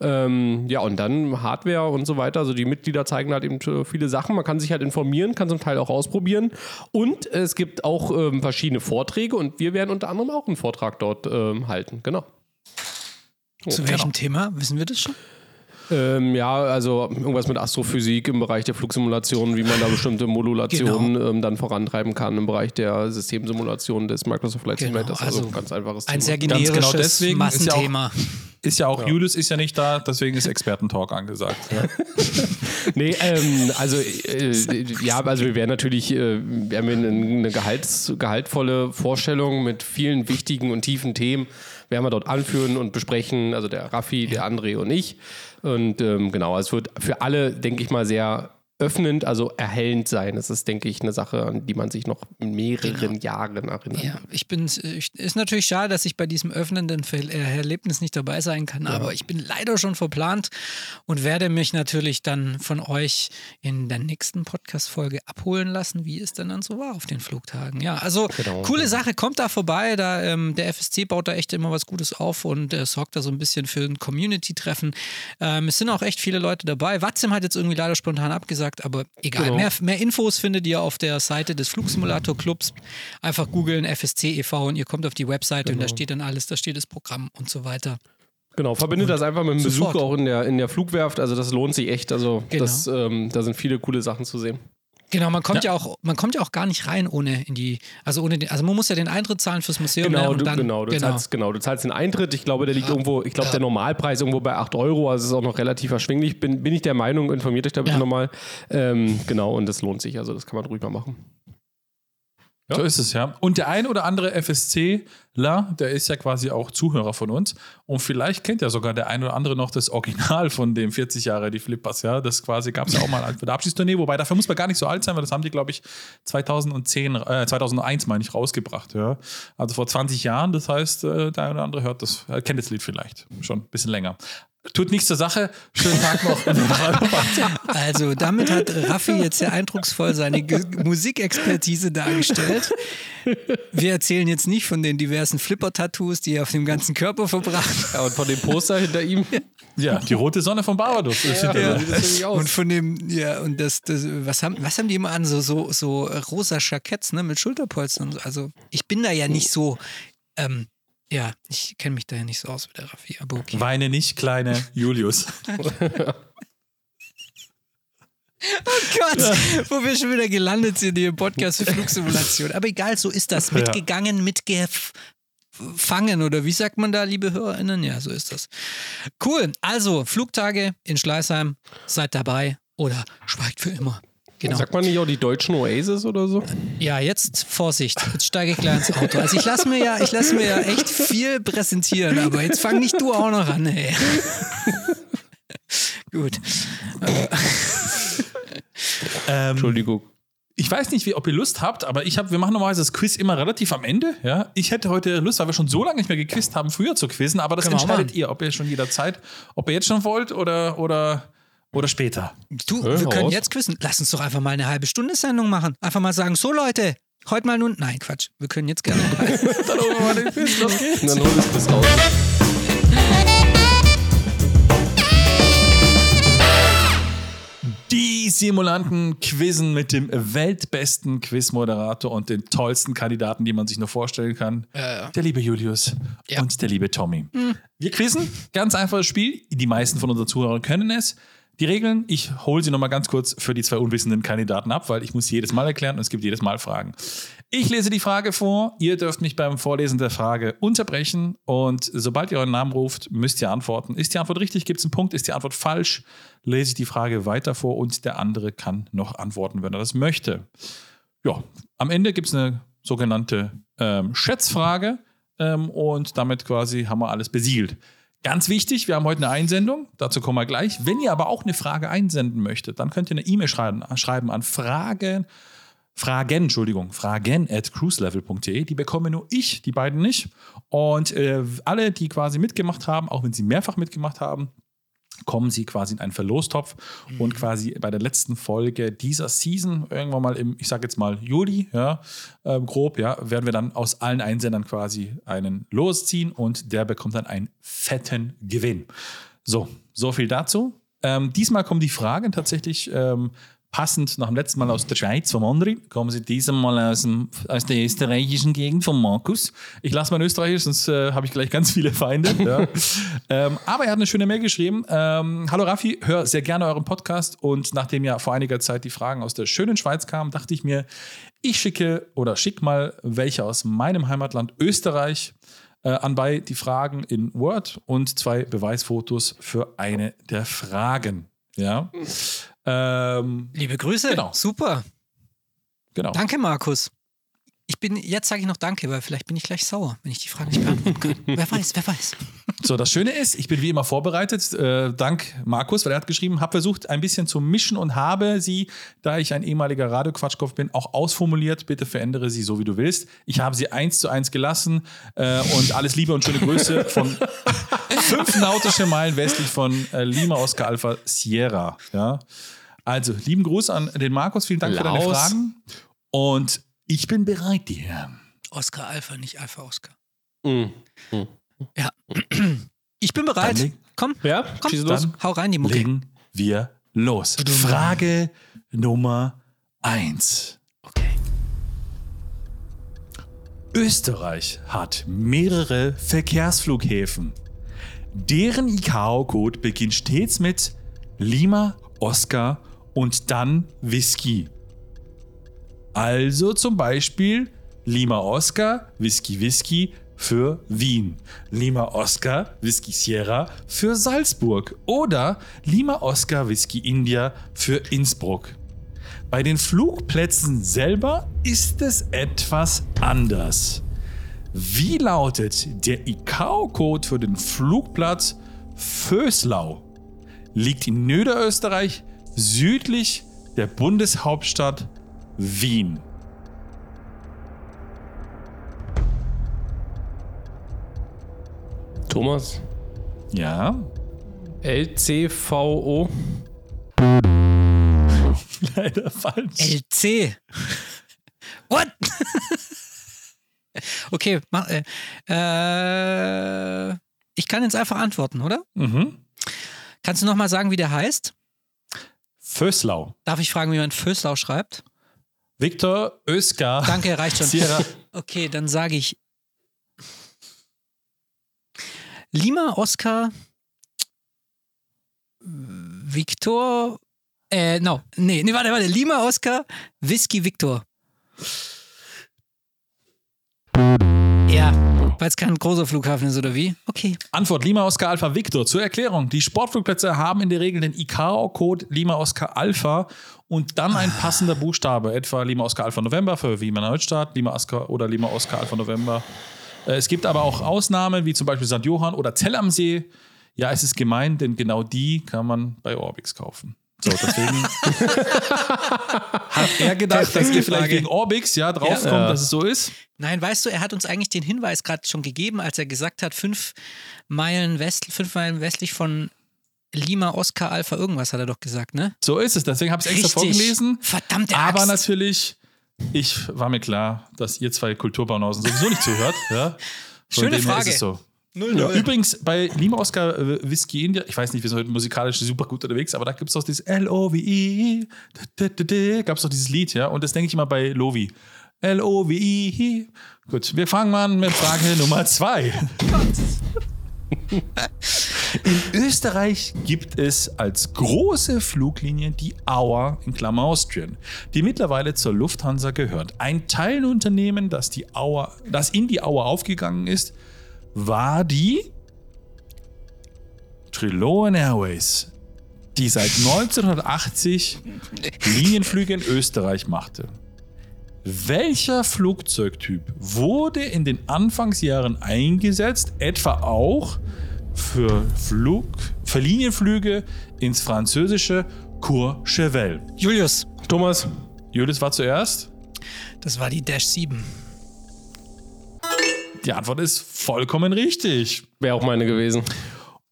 Ähm, ja, und dann Hardware und so weiter. Also die Mitglieder zeigen halt eben äh, viele Sachen. Man kann sich halt informieren, kann zum Teil auch ausprobieren. Und es gibt auch ähm, verschiedene Vorträge und wir werden unter anderem auch einen Vortrag dort ähm, halten. Genau. Zu welchem Thema? Wissen wir das schon? Ähm, ja, also irgendwas mit Astrophysik im Bereich der Flugsimulation, wie man da bestimmte Modulationen ähm, dann vorantreiben kann im Bereich der Systemsimulation des Microsoft Flight Genau, Simulators. Also, also ein ganz einfaches Ein sehr Thema. Ganz genau generisches deswegen ist ja auch- Massenthema. Ist ja auch, Julius ist ja nicht da, deswegen ist Expertentalk angesagt. Ja. Nee, ähm, also äh, ja, also wir werden natürlich, äh, wir haben eine, eine Gehalts, gehaltvolle Vorstellung mit vielen wichtigen und tiefen Themen, werden wir dort anführen und besprechen, also der Raffi, der André und ich. Und ähm, genau, es wird für alle, denke ich mal, sehr öffnend, also erhellend sein. Das ist, denke ich, eine Sache, an die man sich noch in mehreren Jahren erinnert. Ja, ich bin, ist natürlich schade, dass ich bei diesem öffnenden äh, Erlebnis nicht dabei sein kann, aber ich bin leider schon verplant und werde mich natürlich dann von euch in der nächsten Podcast-Folge abholen lassen, wie es denn dann so war auf den Flugtagen. Ja, also Genau. coole Sache, kommt da vorbei, da ähm, der FSC baut da echt immer was Gutes auf und äh, sorgt da so ein bisschen für ein Community-Treffen. Ähm, es sind auch echt viele Leute dabei. Watzim hat jetzt irgendwie leider spontan abgesagt, aber egal. Genau. Mehr, mehr Infos findet ihr auf der Seite des Flugsimulator-Clubs. Einfach googeln FSC e.V. und ihr kommt auf die Webseite und da steht dann alles, da steht das Programm und so weiter. Genau, verbindet das einfach mit dem sofort. Besuch auch in der, in der Flugwerft. Also das lohnt sich echt. Also Genau. das, ähm, da sind viele coole Sachen zu sehen. Genau, man kommt ja. auch, man kommt ja auch gar nicht rein ohne in die, also ohne den, also man muss ja den Eintritt zahlen fürs Museum. ne, Genau, und du, dann, genau, du Zahlst, genau, du zahlst den Eintritt. Ich glaube, der liegt Ja. irgendwo, ich glaube, Ja. der Normalpreis irgendwo bei 8 Euro, also ist auch noch relativ erschwinglich. Bin, bin ich der Meinung, informiert euch da bitte Ja. nochmal. Ähm, genau, und das lohnt sich, also das kann man ruhig mal machen. So ist es, ja. Und der ein oder andere FSCler, der ist ja quasi auch Zuhörer von uns. Und vielleicht kennt ja sogar der ein oder andere noch das Original von dem 40 Jahre, die Flippers, ja. Das quasi gab es ja auch mal für der Abschiedstournee, wobei dafür muss man gar nicht so alt sein, weil das haben die, glaube ich, 2010, äh, 2001, meine ich, rausgebracht, ja. Also vor 20 Jahren, das heißt, äh, der ein oder andere hört das, äh, kennt das Lied vielleicht schon ein bisschen länger. Tut nichts zur Sache. Schönen Tag noch. Also damit hat Raffi jetzt sehr eindrucksvoll seine Ge Musikexpertise dargestellt. Wir erzählen jetzt nicht von den diversen Flipper-Tattoos, die er auf dem ganzen Körper verbracht Ja, und von dem Poster hinter ihm. ja, die rote Sonne von Barbados. Ja. nämlich aus. Und von dem, ja, und das, das was, haben, was haben die immer an? So, so, so rosa Jacketts, ne, mit Schulterpolstern. und so. Also, ich bin da ja nicht so, ähm, ja, ich kenne mich da ja nicht so aus wie der Raffi, aber okay. Weine nicht, kleine Julius. Gott, wo wir schon wieder gelandet sind hier im Podcast für Flugsimulation. Aber egal, so ist das. Mitgegangen, mitgefangen oder wie sagt man da, liebe HörerInnen? Ja, so ist das. Cool. Also, Flugtage in Schleißheim, seid dabei oder schweigt für immer. Genau. Sagt man nicht auch die deutschen Oasis oder so? Ja, jetzt Vorsicht. Jetzt steige ich gleich ins Auto. Also ich lasse mir ja, ich lasse mir ja echt viel präsentieren, aber jetzt fang nicht du auch noch an, ey. Gut. Ähm, Entschuldigung. Ich weiß nicht, wie, ob ihr Lust habt, aber ich hab, wir machen normalerweise das Quiz immer relativ am Ende. Ja? Ich hätte heute Lust, weil wir schon so lange nicht mehr gequizt haben, früher zu quizzen, aber das Können entscheidet ihr, ob ihr schon jederzeit, ob ihr jetzt schon wollt oder, oder, oder später. Du, Hör wir können raus. jetzt quizzen. Lass uns doch einfach mal eine halbe Stunde Sendung machen. Einfach mal sagen, so Leute, heute mal nun. Nein, Quatsch. Wir können jetzt gerne. Dann holen wir mal den Quiz, los geht's. Und dann hol ich das raus. Die Simulanten quizzen mit dem weltbesten Quizmoderator und den tollsten Kandidaten, die man sich nur vorstellen kann. Ja, ja. Der liebe Julius Ja. und der liebe Tommy. Wir quizzen, ganz einfaches Spiel. Die meisten von unseren Zuhörern können es. Die Regeln, ich hole sie nochmal ganz kurz für die zwei unwissenden Kandidaten ab, weil ich muss jedes Mal erklären und es gibt jedes Mal Fragen. Ich lese die Frage vor, ihr dürft mich beim Vorlesen der Frage unterbrechen und sobald ihr euren Namen ruft, müsst ihr antworten. Ist die Antwort richtig, gibt es einen Punkt, ist die Antwort falsch, lese ich die Frage weiter vor und der andere kann noch antworten, wenn er das möchte. Ja, am Ende gibt es eine sogenannte ähm, Schätzfrage ähm, und damit quasi haben wir alles besiegelt. Ganz wichtig, wir haben heute eine Einsendung, dazu kommen wir gleich. Wenn ihr aber auch eine Frage einsenden möchtet, dann könnt ihr eine E-Mail schreiben, schreiben an Fragen, Fragen, Entschuldigung, Fragen at cruiselevel.de. Die bekomme nur ich, die beiden nicht. Und äh, alle, die quasi mitgemacht haben, auch wenn sie mehrfach mitgemacht haben, kommen sie quasi in einen Verlostopf und quasi bei der letzten Folge dieser Season, irgendwann mal im, ich sage jetzt mal Juli, ja, ähm, grob, ja, werden wir dann aus allen Einsendern quasi einen losziehen und der bekommt dann einen fetten Gewinn. So, so viel dazu. Ähm, diesmal kommen die Fragen tatsächlich ähm, passend nach dem letzten Mal aus der Schweiz vom André, kommen sie diesmal aus, dem, aus der österreichischen Gegend von Markus. Ich lasse mal Österreichisch, sonst äh, habe ich gleich ganz viele Feinde. ja. ähm, aber er hat eine schöne Mail geschrieben. Ähm, Hallo Raffi, hör sehr gerne euren Podcast und nachdem ja vor einiger Zeit die Fragen aus der schönen Schweiz kamen, dachte ich mir, ich schicke oder schick mal welche aus meinem Heimatland Österreich äh, anbei die Fragen in Word und zwei Beweisfotos für eine der Fragen. Ja. Ähm, Liebe Grüße. Genau. Super. genau. Danke, Markus. Ich bin, jetzt sage ich noch Danke, weil vielleicht bin ich gleich sauer, wenn ich die Frage nicht beantworten kann. wer weiß, wer weiß. So, das Schöne ist, ich bin wie immer vorbereitet, äh, dank Markus, weil er hat geschrieben, habe versucht, ein bisschen zu mischen und habe sie, da ich ein ehemaliger Radioquatschkopf bin, auch ausformuliert. Bitte verändere sie so, wie du willst. Ich habe sie eins zu eins gelassen äh, und alles Liebe und schöne Grüße von fünf nautische Meilen westlich von äh, Lima Oscar Alpha Sierra. Ja. Also, lieben Gruß an den Markus, vielen Dank für deine. Fragen. Und ich bin bereit, die Herren. Oscar Alpha, nicht Alpha Oscar. Mhm. Ja. Ich bin bereit. Dann leg- Komm, Ja, komm, schieß los. hau rein, die Mucke. Legen wir los. Frage Nummer eins. Okay. Österreich hat mehrere Verkehrsflughäfen. Deren ICAO-Code beginnt stets mit Lima, Oscar und dann Whisky. Also zum Beispiel Lima Oscar, Whisky Whisky für Wien. Lima Oscar, Whisky Sierra für Salzburg. Oder Lima Oscar, Whisky India für Innsbruck. Bei den Flugplätzen selber ist es etwas anders. Wie lautet der ICAO-Code für den Flugplatz Vöslau? Liegt in Niederösterreich südlich der Bundeshauptstadt Wien. Thomas. Ja, LCVO. leider falsch. LC. What? okay, mach, äh, äh, ich kann jetzt einfach antworten, oder? Mhm. Kannst du nochmal sagen, wie der heißt? Vöslau. Darf ich fragen, wie man Föslau schreibt? Viktor Öskar. Danke, reicht schon. Sierra. Okay, dann sage ich Lima, Oscar, Victor, äh, no, nee, nee, warte, warte, Lima, Oscar, Whisky, Victor. Ja, weil es kein großer Flughafen ist, oder wie? Okay. Antwort Lima Oscar Alpha Victor. Zur Erklärung: Die Sportflugplätze haben in der Regel den ICAO-Code Lima Oscar Alpha und dann ein passender Buchstabe, etwa Lima Oscar Alpha November für Wiener Neustadt, Lima Oscar oder Lima Oscar Alpha November. Äh, Es gibt aber auch Ausnahmen, wie zum Beispiel St. Johann oder Zell am See. Ja, es ist gemein, denn genau die kann man bei Orbix kaufen. So, deswegen hat er gedacht, dass ihr vielleicht wegen Orbix ja draufkommt, Ja. dass es so ist. Nein, weißt du, er hat uns eigentlich den Hinweis gerade schon gegeben, als er gesagt hat, fünf Meilen, West, fünf Meilen westlich von Lima, Oscar, Alpha, irgendwas hat er doch gesagt, ne? So ist es. Deswegen habe ich es extra vorgelesen. Verdammte Aber Axt. natürlich, ich war mir klar, dass ihr zwei Kulturbaunausen sowieso nicht zuhört. Ja? Von Schöne dem her Frage. Ist es so. Null, Ja, übrigens, bei Lima Oscar äh, Whisky India, ich weiß nicht, wir sind heute musikalisch super gut unterwegs, aber da gibt es doch dieses L-O-V-I, gab es doch dieses Lied, ja, und das denke ich immer bei Lovi. L-O-V-I. Gut, wir fangen mal an mit Frage Nummer zwei. In Österreich gibt es als große Fluglinie die Auer in Klammer Austrian, die mittlerweile zur Lufthansa gehört. Ein Teilunternehmen, das, die Auer, das in die Auer aufgegangen ist, war die Triloan Airways, die seit 1980 Linienflüge in Österreich machte. Welcher Flugzeugtyp wurde in den Anfangsjahren eingesetzt, etwa auch für, Flug, für Linienflüge ins französische Courchevel? Julius, Thomas. Julius war zuerst. das war die Dash 7. Die Antwort ist vollkommen richtig. Wäre auch meine gewesen.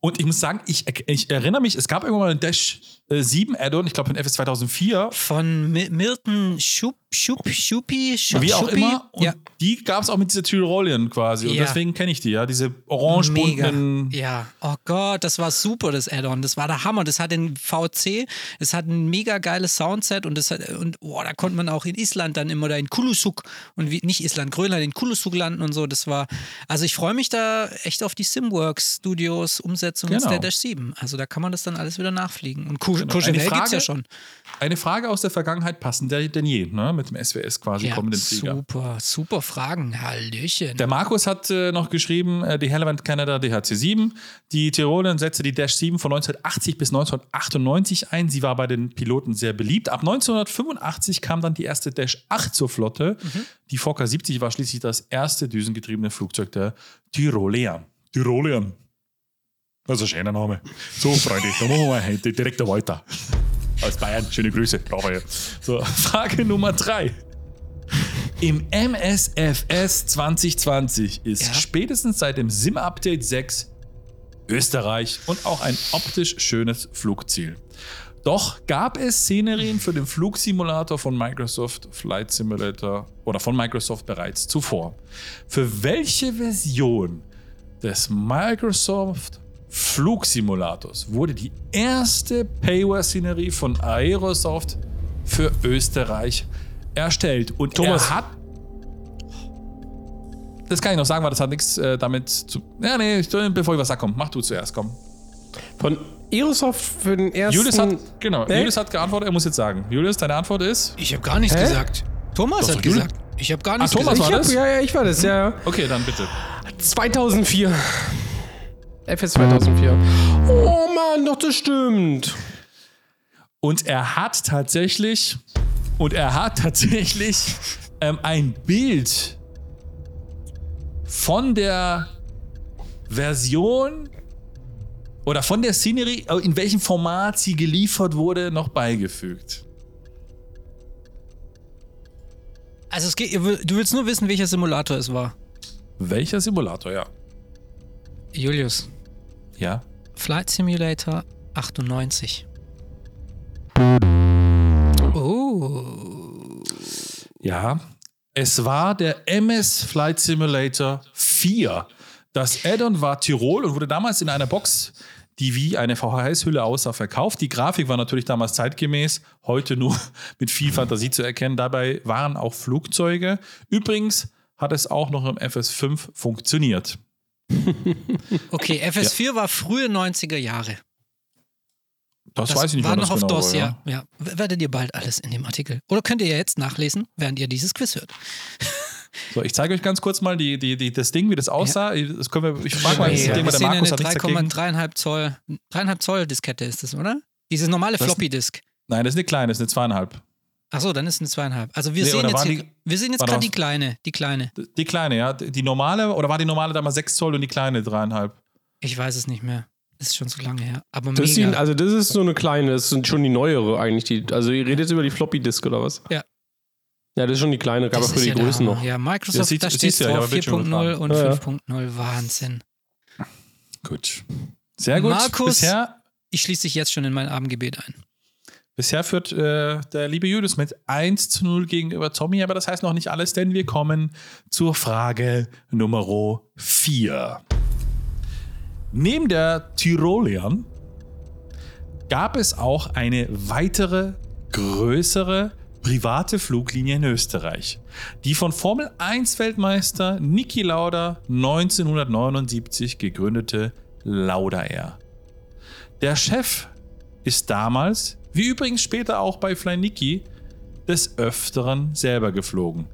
Und ich muss sagen, ich, ich erinnere mich, es gab irgendwann mal einen Dash äh, 7 Add-on, ich glaube in FS 2004, Von Mi Milton Schup, Schup, Schuppi, Schup, wie auch Schuppi? immer. Und ja, die gab es auch mit dieser Tyrolien quasi. Und Ja. deswegen kenne ich die, ja. Diese orange-bunten. Ja, oh Gott, das war super, das Add-on. Das war der Hammer. Das hat den VC, es hat ein mega geiles Soundset und, das hat, und oh, da konnte man auch in Island dann immer da in Kulusuk und wie, nicht Island, Grönland, in Kulusuk landen und so. Das war, also ich freue mich da echt auf die Simworks Studios Umsetzung Genau. der Dash 7. Also da kann man das dann alles wieder nachfliegen. Und Cour Genau. Gibt es ja schon. Eine Frage aus der Vergangenheit passender denn je, ne? Mit dem SWS quasi Ja, kommenden Flieger. super, super Fragen. Hallöchen. Der Markus hat äh, noch geschrieben, äh, die Helleland Canada DHC-7. Die Tirolen setzte die Dash 7 von 1980 bis 1998 ein. Sie war bei den Piloten sehr beliebt. Ab 1985 kam dann die erste Dash 8 zur Flotte. Die VK 70 war schließlich das erste düsengetriebene Flugzeug der Tiroleer. Tiroleer. Das ist ein schöner Name. So, Freunde, dann machen wir heute direkt weiter. Aus Bayern, schöne Grüße. Raphael. So, Frage Nummer drei. Im MSFS 2020 ist Ja. spätestens seit dem SIM-Update 6 Österreich und auch ein optisch schönes Flugziel. Doch gab es Szenerien für den Flugsimulator von Microsoft Flight Simulator oder von Microsoft bereits zuvor. Für welche Version des Microsoft Flugsimulators wurde die erste Payware-Szenerie von Aerosoft für Österreich erstellt? Und Thomas. er hat das kann ich noch sagen, weil das hat nichts äh, damit zu. Ja, nee, ich, bevor ich was sage, komm, mach du zuerst, komm. Von Aerosoft für den ersten. Julius hat, genau, Hä? Julius hat geantwortet, er muss jetzt sagen. Julius, deine Antwort ist? Ich habe gar nichts Hä? gesagt. Thomas Doch, hat gesagt. Ich habe gar nichts Thomas gesagt. ich war hab, das? ja, ja, ich war das, ja. ja. Okay, dann bitte. 2004. FS 2004. Oh Mann, doch das stimmt. Und er hat tatsächlich, und er hat tatsächlich ähm, ein Bild von der Version oder von der Szenerie, äh, in welchem Format sie geliefert wurde, noch beigefügt. Also es geht, du willst nur wissen, welcher Simulator es war. Welcher Simulator, ja. Julius. Ja. Flight Simulator 98. Oh. Ja. Es war der MS Flight Simulator 4. Das Add-on war Tirol und wurde damals in einer Box, die wie eine VHS-Hülle aussah, verkauft. Die Grafik war natürlich damals zeitgemäß, heute nur mit viel Fantasie zu erkennen. Dabei waren auch Flugzeuge. Übrigens hat es auch noch im FS5 funktioniert. Okay, FS4 war frühe 90er Jahre. Das, weiß ich nicht war noch das auf genau DOS, ja. ja. Werdet ihr bald alles in dem Artikel. Oder könnt ihr ja jetzt nachlesen, während ihr dieses Quiz hört. So, ich zeige euch ganz kurz mal die, die, die, das Ding, wie das aussah. Das können wir, ich frage mal, das Ding, weil der Markus eine hat nichts dagegen. 3,3 Zoll, 3,5 Zoll Diskette ist das, oder? Dieses normale Das- Floppy-Disk. Nein, das ist eine kleine, das ist eine zweieinhalb. Achso, dann ist es eine zweieinhalb. Also wir Nee, sehen jetzt, die- wir sehen jetzt gerade die kleine, die kleine. Die kleine, ja. Die normale, oder war die normale damals 6 Zoll und die kleine dreieinhalb? Ich weiß es nicht mehr. Ist schon so lange her. Aber Das ist, die, mega. also das ist so eine kleine, das sind schon die neuere eigentlich. Die, also ihr redet jetzt über die Floppy Disk oder was? Ja. Ja, das ist schon die kleine, gab Das es für die ja Größen noch. Ja, Das Microsoft, sieht- da das steht ja, drauf ja, Bildschirm 4.0 und Ja, ja. 5.0. Wahnsinn. Gut. Sehr gut. Markus- Bisher, Ich schließe dich jetzt schon in mein Abendgebet ein. Bisher führt äh, der liebe Julius mit 1 zu 0 gegenüber Tommy, aber das heißt noch nicht alles, denn wir kommen zur Frage Nummer 4. Neben der Tirolian gab es auch eine weitere, größere private Fluglinie in Österreich, die von Formel 1-Weltmeister Niki Lauda 1979 gegründete Lauda Air. Der Chef ist damals, wie übrigens später auch bei Fly Niki, des Öfteren selber geflogen.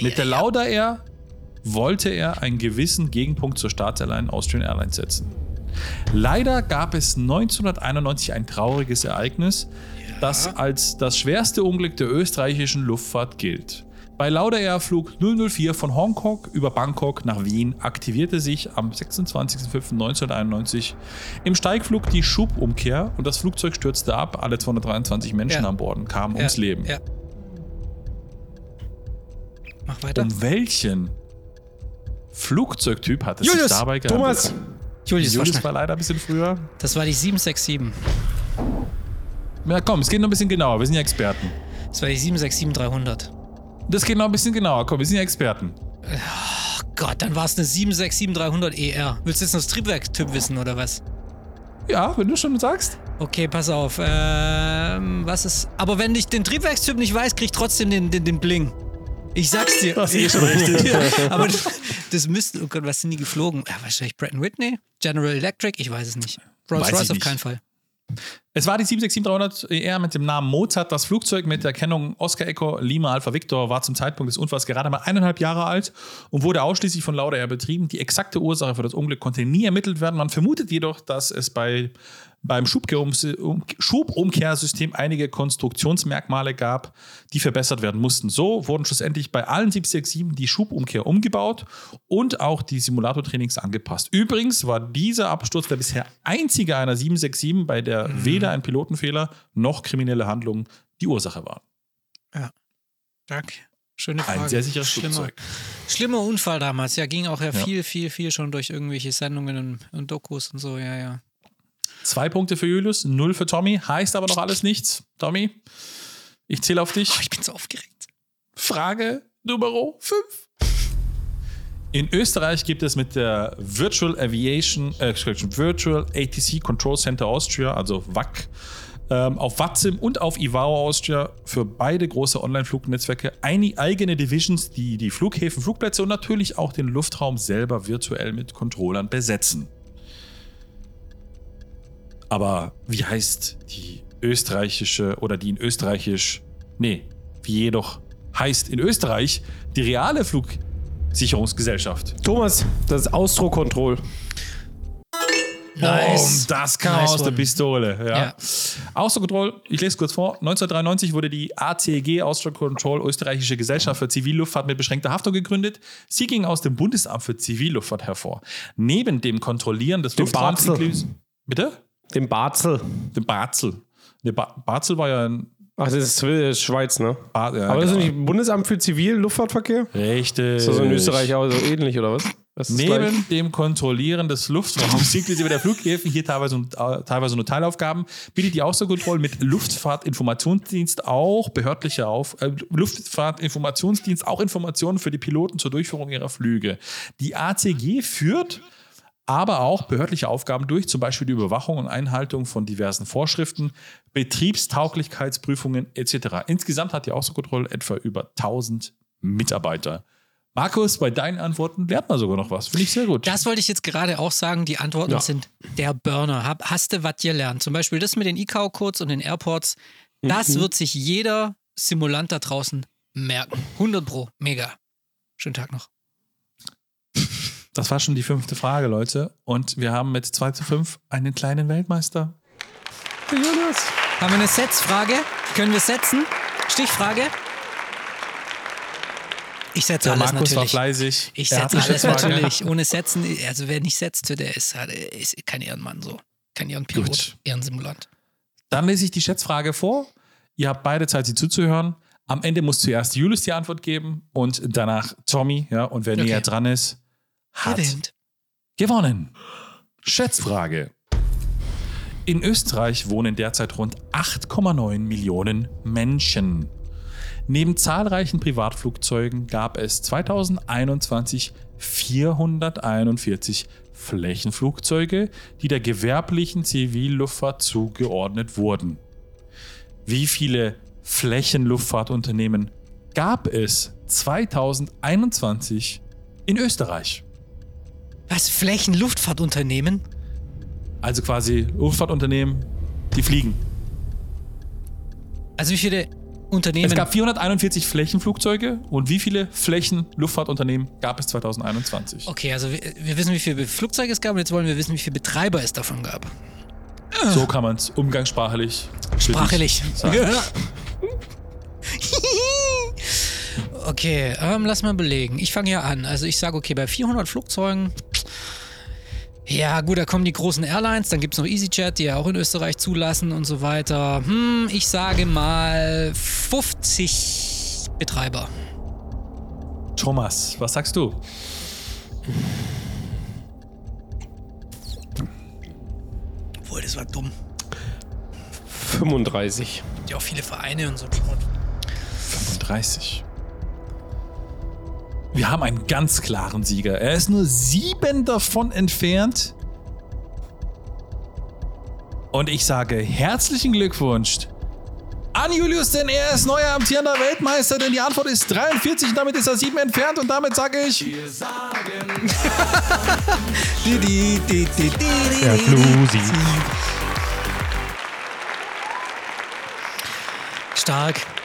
Mit der Lauda Air wollte er einen gewissen Gegenpunkt zur Staatsairline Austrian Airlines setzen. Leider gab es 1991 ein trauriges Ereignis, das als das schwerste Unglück der österreichischen Luftfahrt gilt. Bei Lauda Air Flug 004 von Hongkong über Bangkok nach Wien aktivierte sich am 26.05.1991 im Steigflug die Schubumkehr und das Flugzeug stürzte ab. Alle 223 Menschen Ja. an Bord kamen Ja, ums Leben. Ja. Mach weiter. Um welchen Flugzeugtyp hat es Julius, sich dabei gehandelt? Thomas, Julius, war Julius war leider ein bisschen früher. Das war die 767. Ja, komm, es geht noch ein bisschen genauer. Wir sind ja Experten. Das war die 767-300. Das geht noch ein bisschen genauer. Komm, wir sind ja Experten. Gott, dann war es eine 767-300 ER. Willst du jetzt noch das Triebwerktyp wissen oder was? Ja, wenn du schon sagst. Okay, pass auf. Ähm, was ist. Aber wenn ich den Triebwerkstyp nicht weiß, krieg ich trotzdem den, den, den Bling. Ich sag's dir. Das ist schon richtig. Aber das, das müsste. Oh Gott, was sind die geflogen? Ja, wahrscheinlich Pratt Whitney? General Electric? Ich weiß es nicht. Rolls Royce auf keinen Fall. Es war die 767-300 ER mit dem Namen Mozart. Das Flugzeug mit der Kennung Oscar Echo Lima Alpha Victor war zum Zeitpunkt des Unfalls gerade mal eineinhalb Jahre alt und wurde ausschließlich von Lauda betrieben. Die exakte Ursache für das Unglück konnte nie ermittelt werden. Man vermutet jedoch, dass es bei beim um- Schubumkehrsystem einige Konstruktionsmerkmale gab, die verbessert werden mussten. So wurden schlussendlich bei allen 767 die Schubumkehr umgebaut und auch die Simulatortrainings angepasst. Übrigens war dieser Absturz der bisher einzige einer 767, bei der weder ein Pilotenfehler noch kriminelle Handlungen die Ursache waren. Danke. Schöne Frage. Ein sehr sicheres Schlimmer, Flugzeug. schlimmer Unfall damals. Ja, ging auch ja, Ja. viel, viel, viel schon durch irgendwelche Sendungen und, und Dokus und so. Ja, ja. Zwei Punkte für Julius, null für Tommy. Heißt aber noch alles nichts. Tommy, ich zähle auf dich. Oh, ich bin so aufgeregt. Frage Nummer 5. In Österreich gibt es mit der Virtual Aviation, äh, Virtual ATC Control Center Austria, also WAC, ähm, auf WATSIM und auf Ivao Austria für beide große Online-Flugnetzwerke eine eigene Divisions, die die Flughäfen, Flugplätze und natürlich auch den Luftraum selber virtuell mit Controllern besetzen. Aber wie heißt die österreichische oder die in Österreichisch, nee, wie jedoch heißt in Österreich die reale Flugsicherungsgesellschaft? Thomas, das ist Austro-Control. Nice. Boom, das kam Nice aus der one. Pistole. Ja. Ja. Austro Control, ich lese kurz vor. 1993 wurde die ACG, Austro Control, österreichische Gesellschaft für Zivilluftfahrt mit beschränkter Haftung gegründet. Sie ging aus dem Bundesamt für Zivilluftfahrt hervor. Neben dem Kontrollieren des inklusive- Bitte? Dem Barzel. Dem Barzel. Der ba Barzel war ja ein Ach, das ist Schweiz, ne? Bar ja, Aber das ist genau. nicht Bundesamt für Zivil-Luftfahrtverkehr? Richtig. Ist das in Österreich auch so ähnlich, oder was? Das ist Neben gleich. dem Kontrollieren des Luftraums inklusive der Flughäfen, hier teilweise, äh, teilweise nur Teilaufgaben, bietet die Außerkontrolle mit Luftfahrtinformationsdienst auch behördliche Auf, äh, Luftfahrtinformationsdienst auch Informationen für die Piloten zur Durchführung ihrer Flüge. Die ACG führt aber auch behördliche Aufgaben durch, zum Beispiel die Überwachung und Einhaltung von diversen Vorschriften, Betriebstauglichkeitsprüfungen etc. Insgesamt hat die Außenkontrolle etwa über 1000 Mitarbeiter. Markus, bei deinen Antworten lernt man sogar noch was. Finde ich sehr gut. Das wollte ich jetzt gerade auch sagen. Die Antworten Ja. sind der Burner. Hab, hast du was gelernt? Zum Beispiel das mit den ICAO-Codes und den Airports. Das Mhm. wird sich jeder Simulant da draußen merken. 100 Pro. Mega. Schönen Tag noch. Das war schon die fünfte Frage, Leute. Und wir haben mit 2 zu 5 einen kleinen Weltmeister. Jonas. Haben wir eine Setzfrage? Können wir setzen? Stichfrage? Ich setze Der alles Markus war natürlich. fleißig. Ich Er hat setze alles natürlich. Ohne Setzen, also wer nicht setzt, der ist, halt- ist kein Ehrenmann so. Kein Ehrenpilot, Gut. Ehrensimulant. Dann lese ich die Schätzfrage vor. Ihr habt beide Zeit, sie zuzuhören. Am Ende muss zuerst Julius die Antwort geben und danach Tommy. Ja, und wer Okay. näher dran ist, hat Gewinnt. gewonnen. Schätzfrage. In Österreich wohnen derzeit rund 8,9 Millionen Menschen. Neben zahlreichen Privatflugzeugen gab es 2021 441 Flächenflugzeuge, die der gewerblichen Zivilluftfahrt zugeordnet wurden. Wie viele Flächenluftfahrtunternehmen gab es 2021 in Österreich? Was? Flächenluftfahrtunternehmen? Also quasi Luftfahrtunternehmen, die fliegen. Also wie viele Unternehmen? Es gab 441 Flächenflugzeuge und wie viele Flächenluftfahrtunternehmen gab es 2021? okay, also wir, wir wissen, wie viele Flugzeuge es gab und jetzt wollen wir wissen, wie viele Betreiber es davon gab. So kann man es umgangssprachlich. Sprachlich. sagen. okay, ähm, lass mal belegen. Ich fange ja an. Also ich sage, okay, bei 400 Flugzeugen, ja gut, da kommen die großen Airlines, dann gibt es noch EasyJet, die ja auch in Österreich zulassen und so weiter. Hm, ich sage mal 50 Betreiber. Thomas, was sagst du? Obwohl, das war dumm. 35. Gibt ja auch viele Vereine und so. ein Schrott. 35. Wir haben einen ganz klaren Sieger. Er ist nur sieben davon entfernt. Und ich sage herzlichen Glückwunsch an Julius, denn er ist neuer amtierender Weltmeister, denn die Antwort ist 43 und damit ist er sieben entfernt und damit sage ich Di, di, di, di, di, Der di, Flusi. Stark.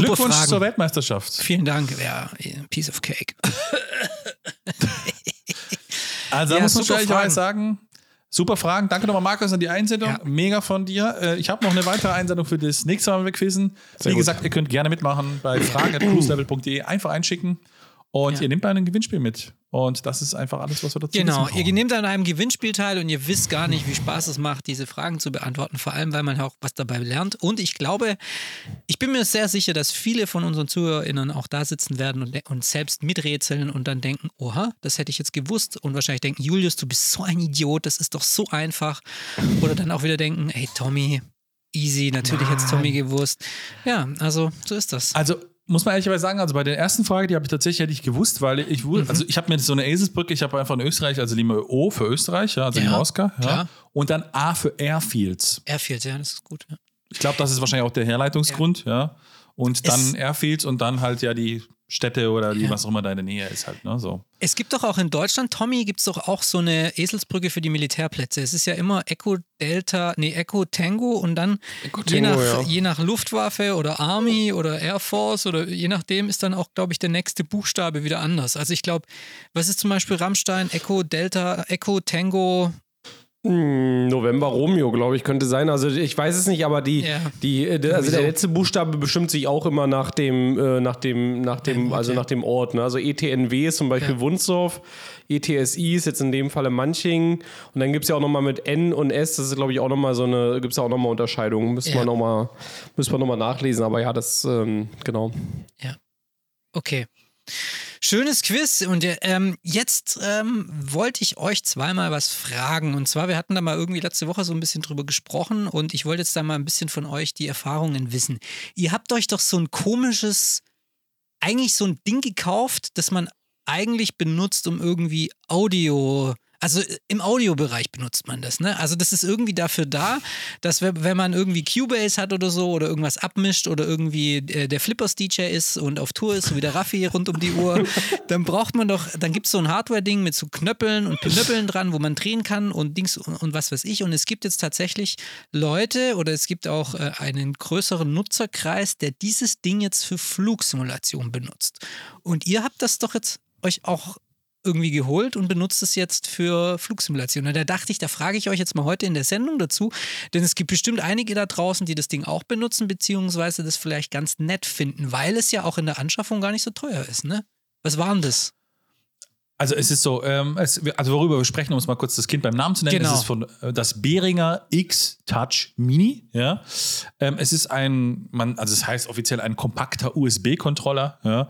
Super Glückwunsch Fragen. zur Weltmeisterschaft. Vielen Dank. Ja, piece of cake. Also da Ja, muss man Fragen. sagen, Super Fragen. Danke nochmal, Markus, an die Einsendung. Ja. Mega von dir. Äh, Ich habe noch eine weitere Einsendung für das nächste Mal mit Quizzen. Wie gut. gesagt, ihr könnt gerne mitmachen bei fragen.cruiselevel.de. Einfach einschicken und Ja. ihr nehmt bei einem Gewinnspiel mit. Und das ist einfach alles, was wir dazu Genau, ihr nehmt an einem Gewinnspiel teil und ihr wisst gar nicht, wie Spaß es macht, diese Fragen zu beantworten, vor allem, weil man auch was dabei lernt. Und ich glaube, ich bin mir sehr sicher, dass viele von unseren ZuhörerInnen auch da sitzen werden und, und selbst miträtseln und dann denken, oha, das hätte ich jetzt gewusst. Und wahrscheinlich denken, Julius, du bist so ein Idiot, das ist doch so einfach. Oder dann auch wieder denken, hey Tommy, easy, natürlich hat Tommy gewusst. Ja, also so ist das. Also muss man ehrlicherweise sagen, also bei der ersten Frage, die habe ich tatsächlich nicht gewusst, weil ich Mhm. also ich habe mir so eine Eselsbrücke, ich habe einfach in Österreich, also lieber O für Österreich, ja, also Ja, ja, Oscar, ja, klar. und dann A für Airfields. Airfield, ja, das ist gut. Ja. Ich glaube, das ist wahrscheinlich auch der Herleitungsgrund, ja. Und dann Es- Airfields und dann halt ja die Städte oder die, Ja. was auch immer da in der Nähe ist halt, ne, so. Es gibt doch auch in Deutschland, Tommy, gibt es doch auch so eine Eselsbrücke für die Militärplätze. Es ist ja immer Echo Delta, nee, Echo Tango und dann je, Tango, nach, ja. je nach Luftwaffe oder Army oder Air Force oder je nachdem ist dann auch, glaube ich, der nächste Buchstabe wieder anders. Also ich glaube, was ist zum Beispiel Rammstein, Echo Delta, Echo Tango? Hm, November Romeo, glaube ich, könnte sein. Also ich weiß es nicht, aber die, Ja. die, äh, der- also der letzte Buchstabe bestimmt sich auch immer nach dem, äh, nach dem, nach dem, Ort, also ja. nach dem Ort. Ne? Also ETNW ist zum Beispiel Ja. Wunsdorf, ETSI ist jetzt in dem Falle Manching und dann gibt es ja auch nochmal mit N und S, das ist glaube ich auch nochmal so eine, gibt es ja auch nochmal Unterscheidungen. Müssen Ja. wir nochmal, müssen wir nochmal nachlesen, aber ja, das, ähm, genau. Okay. Schönes Quiz. Und ähm, jetzt ähm, wollte ich euch zweimal was fragen. Und zwar, wir hatten da mal irgendwie letzte Woche so ein bisschen drüber gesprochen und ich wollte jetzt da mal ein bisschen von euch die Erfahrungen wissen. Ihr habt euch doch so ein komisches, eigentlich so ein Ding gekauft, das man eigentlich benutzt, um irgendwie Audio. Also äh, im Audiobereich benutzt man das, ne? Also das ist irgendwie dafür da, dass wenn man irgendwie Cubase hat oder so oder irgendwas abmischt oder irgendwie äh, der Flippers DJ ist und auf Tour ist, so wie der Raffi rund um die Uhr, dann braucht man doch, dann gibt es so ein Hardware-Ding mit so Knöppeln und Pinöppeln dran, wo man drehen kann und Dings und, und was weiß ich. Und es gibt jetzt tatsächlich Leute oder es gibt auch äh, einen größeren Nutzerkreis, der dieses Ding jetzt für Flugsimulation benutzt. Und ihr habt das doch jetzt euch auch irgendwie geholt und benutzt es jetzt für Flugsimulation. Und da dachte ich, da frage ich euch jetzt mal heute in der Sendung dazu, denn es gibt bestimmt einige da draußen, die das Ding auch benutzen, beziehungsweise das vielleicht ganz nett finden, weil es ja auch in der Anschaffung gar nicht so teuer ist, ne? Was war denn das? Also es ist so, ähm, es, also worüber wir sprechen, um es mal kurz das Kind beim Namen zu nennen, Genau. es ist von äh, das Behringer X-Touch Mini. Ja? Ähm, es ist ein, man, also es heißt offiziell ein kompakter USB-Controller, ja?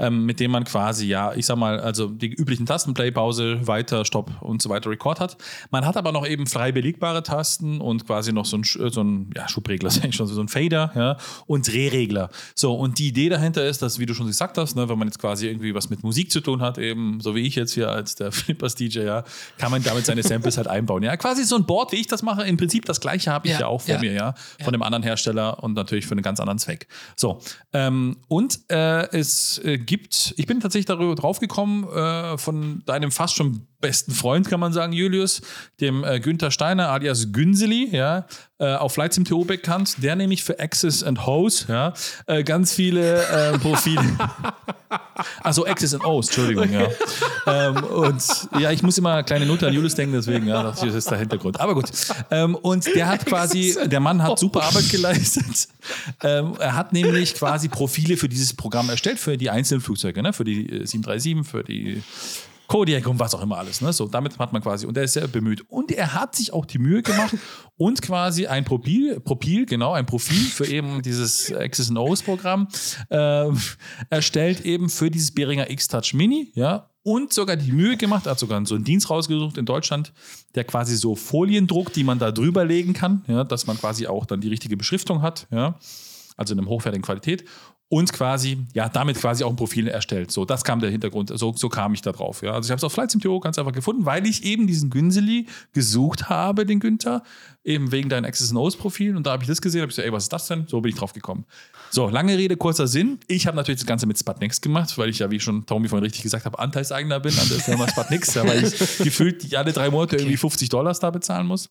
ähm, mit dem man quasi, ja, ich sag mal, also die üblichen Tasten, Play, Pause, Weiter, Stopp und so weiter, Record hat. Man hat aber noch eben frei belegbare Tasten und quasi noch so ein, Sch- so ein ja, Schubregler, ich schon, so ein Fader ja? und Drehregler. So, und die Idee dahinter ist, dass, wie du schon gesagt hast, ne, wenn man jetzt quasi irgendwie was mit Musik zu tun hat, eben so wie ich jetzt hier als der Flippers DJ, ja, kann man damit seine Samples halt einbauen. Ja, quasi so ein Board, wie ich das mache. Im Prinzip das gleiche habe ich Ja, ja, auch vor ja. mir, ja, von einem anderen Hersteller und natürlich für einen ganz anderen Zweck. So, ähm, und äh, es äh, gibt, ich bin tatsächlich darüber draufgekommen, äh, von deinem fast schon besten Freund, kann man sagen, Julius, dem äh, Günther Steiner alias Günseli, ja, äh, auf Flight Sim TO bekannt, der nämlich für Access and Hose, ja, äh, ganz viele äh, Profile. Also Access and O's, Entschuldigung, ja. ähm, und ja, ich muss immer eine kleine Note an Julius denken, deswegen, ja, das ist der Hintergrund. Aber gut. Ähm, und der hat quasi, der Mann hat super Arbeit geleistet. Ähm, er hat nämlich quasi Profile für dieses Programm erstellt, für die einzelnen Flugzeuge, ne? für die äh, 737, für die Kodiak und was auch immer alles. Ne? So, damit hat man quasi, und er ist sehr bemüht. Und er hat sich auch die Mühe gemacht und quasi ein Profil, Profil genau, ein Profil für eben dieses Access and O's Programm ähm, erstellt eben für dieses Behringer X-Touch Mini, ja, und sogar die Mühe gemacht, hat sogar so einen Dienst rausgesucht in Deutschland, der quasi so Folien druckt, die man da drüber legen kann, ja, dass man quasi auch dann die richtige Beschriftung hat, ja, also in einer hochwertigen Qualität und quasi, ja, damit quasi auch ein Profil erstellt. So, das kam der Hintergrund, so, so kam ich da drauf. Ja. Also ich habe es auf Flight Sim.to ganz einfach gefunden, weil ich eben diesen Günseli gesucht habe, den Günther, eben wegen deinem Access Nose Profil und da habe ich das gesehen, habe ich so, ey, was ist das denn? So bin ich drauf gekommen. So, lange Rede, kurzer Sinn. Ich habe natürlich das Ganze mit Sputniks gemacht, weil ich ja, wie schon Tommy vorhin richtig gesagt habe, Anteilseigner bin an der Firma Sputniks, ja, weil ich gefühlt alle drei Monate irgendwie 50 Dollars da bezahlen muss.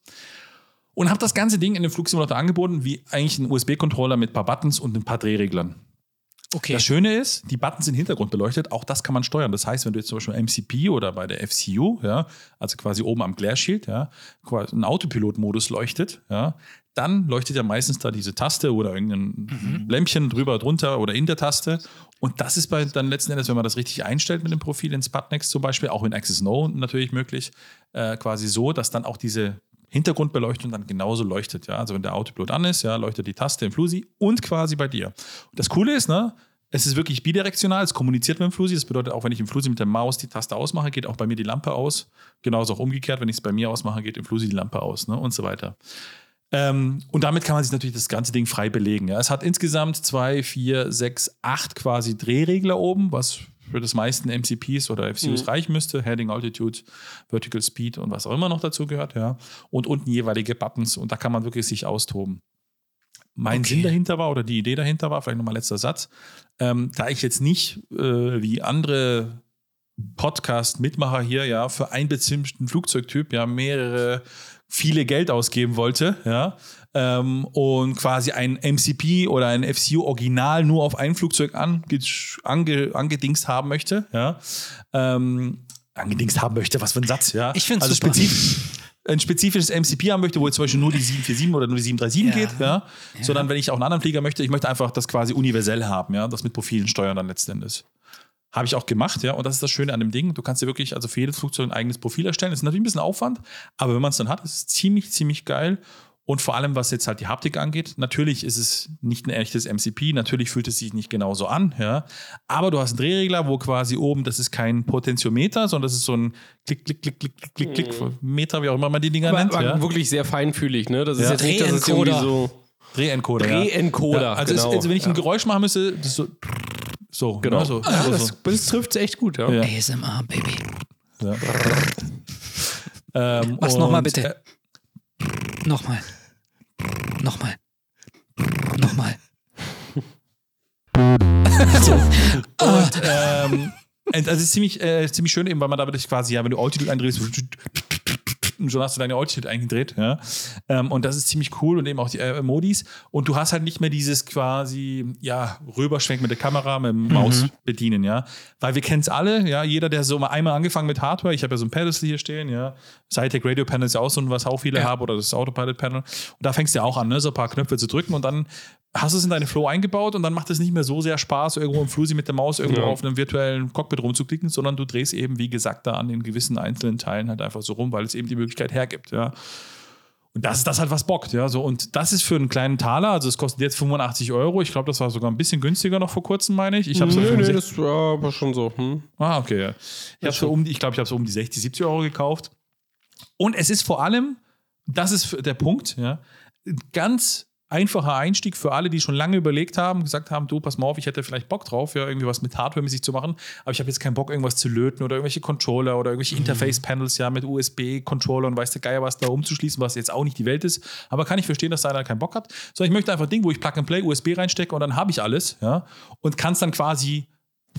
Und habe das ganze Ding in den Flugsimulator angeboten, wie eigentlich ein USB-Controller mit ein paar Buttons und ein paar Drehreglern. Okay. Das Schöne ist, die Buttons sind hintergrundbeleuchtet, auch das kann man steuern. Das heißt, wenn du jetzt zum Beispiel MCP oder bei der FCU, ja, also quasi oben am Glare Shield, ja, quasi ein Autopilot-Modus leuchtet, ja, dann leuchtet ja meistens da diese Taste oder irgendein Lämpchen drüber, drunter oder in der Taste. Und das ist bei dann letzten Endes, wenn man das richtig einstellt mit dem Profil in Sputnex zum Beispiel, auch in Access No natürlich möglich, äh, quasi so, dass dann auch diese Hintergrundbeleuchtung dann genauso leuchtet. Ja? Also wenn der Autopilot an ist, ja, leuchtet die Taste im Flusi und quasi bei dir. Und das Coole ist, ne, es ist wirklich bidirektional, es kommuniziert mit dem Flusi. Das bedeutet, auch wenn ich im Flusi mit der Maus die Taste ausmache, geht auch bei mir die Lampe aus. Genauso auch umgekehrt, wenn ich es bei mir ausmache, geht im Flusi die Lampe aus ne? und so weiter. Ähm, und damit kann man sich natürlich das ganze Ding frei belegen. Ja. Es hat insgesamt zwei, vier, sechs, acht quasi Drehregler oben, was für das meisten MCPs oder FCUs reichen müsste. Heading, Altitude, Vertical Speed und was auch immer noch dazu gehört. Ja. Und unten jeweilige Buttons und da kann man wirklich sich austoben. Mein Okay. Sinn dahinter war oder die Idee dahinter war, vielleicht nochmal letzter Satz, ähm, da ich jetzt nicht äh, wie andere Podcast-Mitmacher hier ja für einen bestimmten Flugzeugtyp ja mehrere viele Geld ausgeben wollte, ja, ähm, und quasi ein MCP oder ein FCU Original nur auf ein Flugzeug ange, ange, angedingst haben möchte, ja, ähm, angedingst haben möchte, was für ein Satz, ja. Ich find's also super. spezif ein spezifisches MCP haben möchte, wo jetzt zum Beispiel nur die 747 oder nur die 737 Ja. geht, ja, sondern wenn ich auch einen anderen Flieger möchte, ich möchte einfach das quasi universell haben, ja, das mit Profilen steuern dann letzten Endes. Habe ich auch gemacht, ja. Und das ist das Schöne an dem Ding. Du kannst dir wirklich, also für jedes Flugzeug ein eigenes Profil erstellen. Das ist natürlich ein bisschen Aufwand, aber wenn man es dann hat, ist es ziemlich, ziemlich geil. Und vor allem, was jetzt halt die Haptik angeht, natürlich ist es nicht ein echtes MCP, natürlich fühlt es sich nicht genauso an, ja. Aber du hast einen Drehregler, wo quasi oben, das ist kein Potentiometer, sondern das ist so ein Klick, Klick, Klick, Klick, Klick, Klick, Klick, Meter, wie auch immer man die Dinger Aber, nennt. aber Ja. wirklich sehr feinfühlig, ne? Das ist Ja. jetzt nicht, dass es irgendwie Drehencoder. so. Drehencoder. Drehencoder, Ja. Also, genau. ist, also wenn ich ein. Geräusch machen müsste, das ist so. So, Genau. ne, so, Ja, so, das, so. das trifft echt gut, ja. Ja. ASMR, Baby. Ja. ähm, Was und, nochmal bitte? äh, Nochmal. Nochmal. Nochmal. Und ähm, und das ist ziemlich, äh, ziemlich schön, eben, weil man damit quasi, ja, wenn du Altitude eindrehst, und schon hast du deine Altitude eingedreht, ja. Ähm, und das ist ziemlich cool und eben auch die äh, Modis. Und du hast halt nicht mehr dieses quasi, ja, rüberschwenk mit der Kamera, mit dem Maus bedienen, ja. Weil wir kennen es alle, ja, jeder, der so mal einmal angefangen mit Hardware, ich habe ja so ein Pedestal hier stehen, ja. Cytec Radio Panel ist ja auch so ein, was auch viele Ja. haben, oder das Autopilot Panel. Und da fängst du ja auch an, ne, so ein paar Knöpfe zu drücken und dann hast du es in deine Flow eingebaut und dann macht es nicht mehr so sehr Spaß, irgendwo im Flusi mit der Maus irgendwo Ja. auf einem virtuellen Cockpit rumzuklicken, sondern du drehst eben, wie gesagt, da an den gewissen einzelnen Teilen halt einfach so rum, weil es eben die Möglichkeit hergibt, ja. Und das ist das halt, was bockt, ja. So, und das ist für einen kleinen Taler, also es kostet jetzt 85 Euro. Ich glaube, das war sogar ein bisschen günstiger noch vor kurzem, meine ich. Ich habe nö, 65 das war aber schon so. Hm? Ah, okay. Ja. Ich habe um, die- ich glaube, ich habe es um die 60, 70 Euro gekauft. Und es ist vor allem, das ist der Punkt, ja, ganz einfacher Einstieg für alle, die schon lange überlegt haben, gesagt haben, du, pass mal auf, ich hätte vielleicht Bock drauf, ja, irgendwie was mit Hardware-mäßig zu machen, aber ich habe jetzt keinen Bock, irgendwas zu löten oder irgendwelche Controller oder irgendwelche Interface-Panels, ja, mit USB-Controller und weiß der Geier was da umzuschließen, was jetzt auch nicht die Welt ist. Aber kann ich verstehen, dass da einer keinen Bock hat. Sondern ich möchte einfach ein Ding, wo ich Plug-and-Play, USB reinstecke und dann habe ich alles, ja, und kann es dann quasi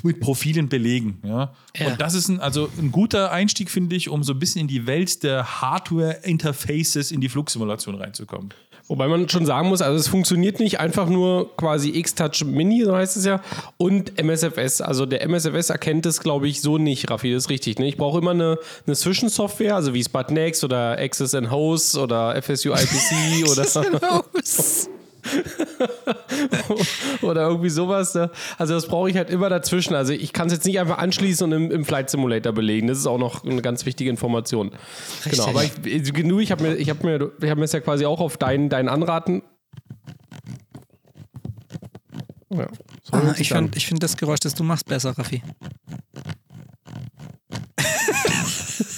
mit Profilen belegen. Ja? Ja. Und das ist ein, also ein guter Einstieg, finde ich, um so ein bisschen in die Welt der Hardware-Interfaces in die Flugsimulation reinzukommen. Wobei man schon sagen muss, also es funktioniert nicht einfach nur quasi X-Touch Mini, so heißt es ja, und MSFS. Also der MSFS erkennt es, glaube ich, so nicht, Raffi, das ist richtig. Ne? Ich brauche immer eine, eine Zwischensoftware, also wie Sputnext oder Access and Host oder FSU IPC oder, oder irgendwie sowas. Ne? Also das brauche ich halt immer dazwischen. Also ich kann es jetzt nicht einfach anschließen und im, im Flight Simulator belegen. Das ist auch noch eine ganz wichtige Information. Genau, aber ich, genug, ich habe mir, ich habe mir, ich habe mir das ja quasi auch auf deinen, deinen Anraten. Ja, so Ah, ich finde find das Geräusch, das du machst, besser, Raffi.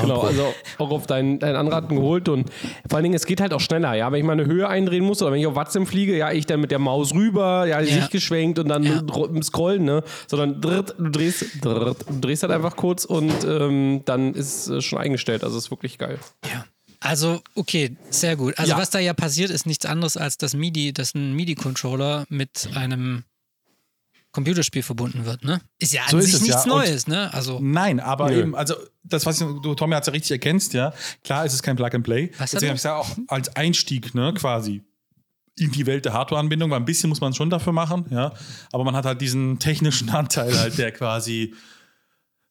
Genau, also auch auf deinen, deinen Anraten geholt und vor allen Dingen, es geht halt auch schneller, ja, wenn ich mal eine Höhe eindrehen muss oder wenn ich auf Watsim fliege, ja, ich dann mit der Maus rüber, ja, Ja. Sicht geschwenkt und dann Ja. Scrollen, ne, sondern dritt, du drehst, dritt, du drehst halt einfach kurz und ähm, dann ist es schon eingestellt, also ist wirklich geil. Ja. Also, okay, sehr gut. Also, Ja. was da ja passiert, ist nichts anderes als das MIDI, dass ein MIDI-Controller mit einem Computerspiel verbunden wird, ne? Ist ja an So ist sich es, nichts ja. Und- Neues, ne? Also, Nein, aber Nö. eben, also das, was du, Tommy hat es ja richtig erkennst, ja. Klar ist es kein Plug and Play. Was hat Deswegen habe ich es ja auch als Einstieg, ne, quasi in die Welt der Hardware-Anbindung, weil ein bisschen muss man schon dafür machen, ja. Aber man hat halt diesen technischen Anteil halt, der quasi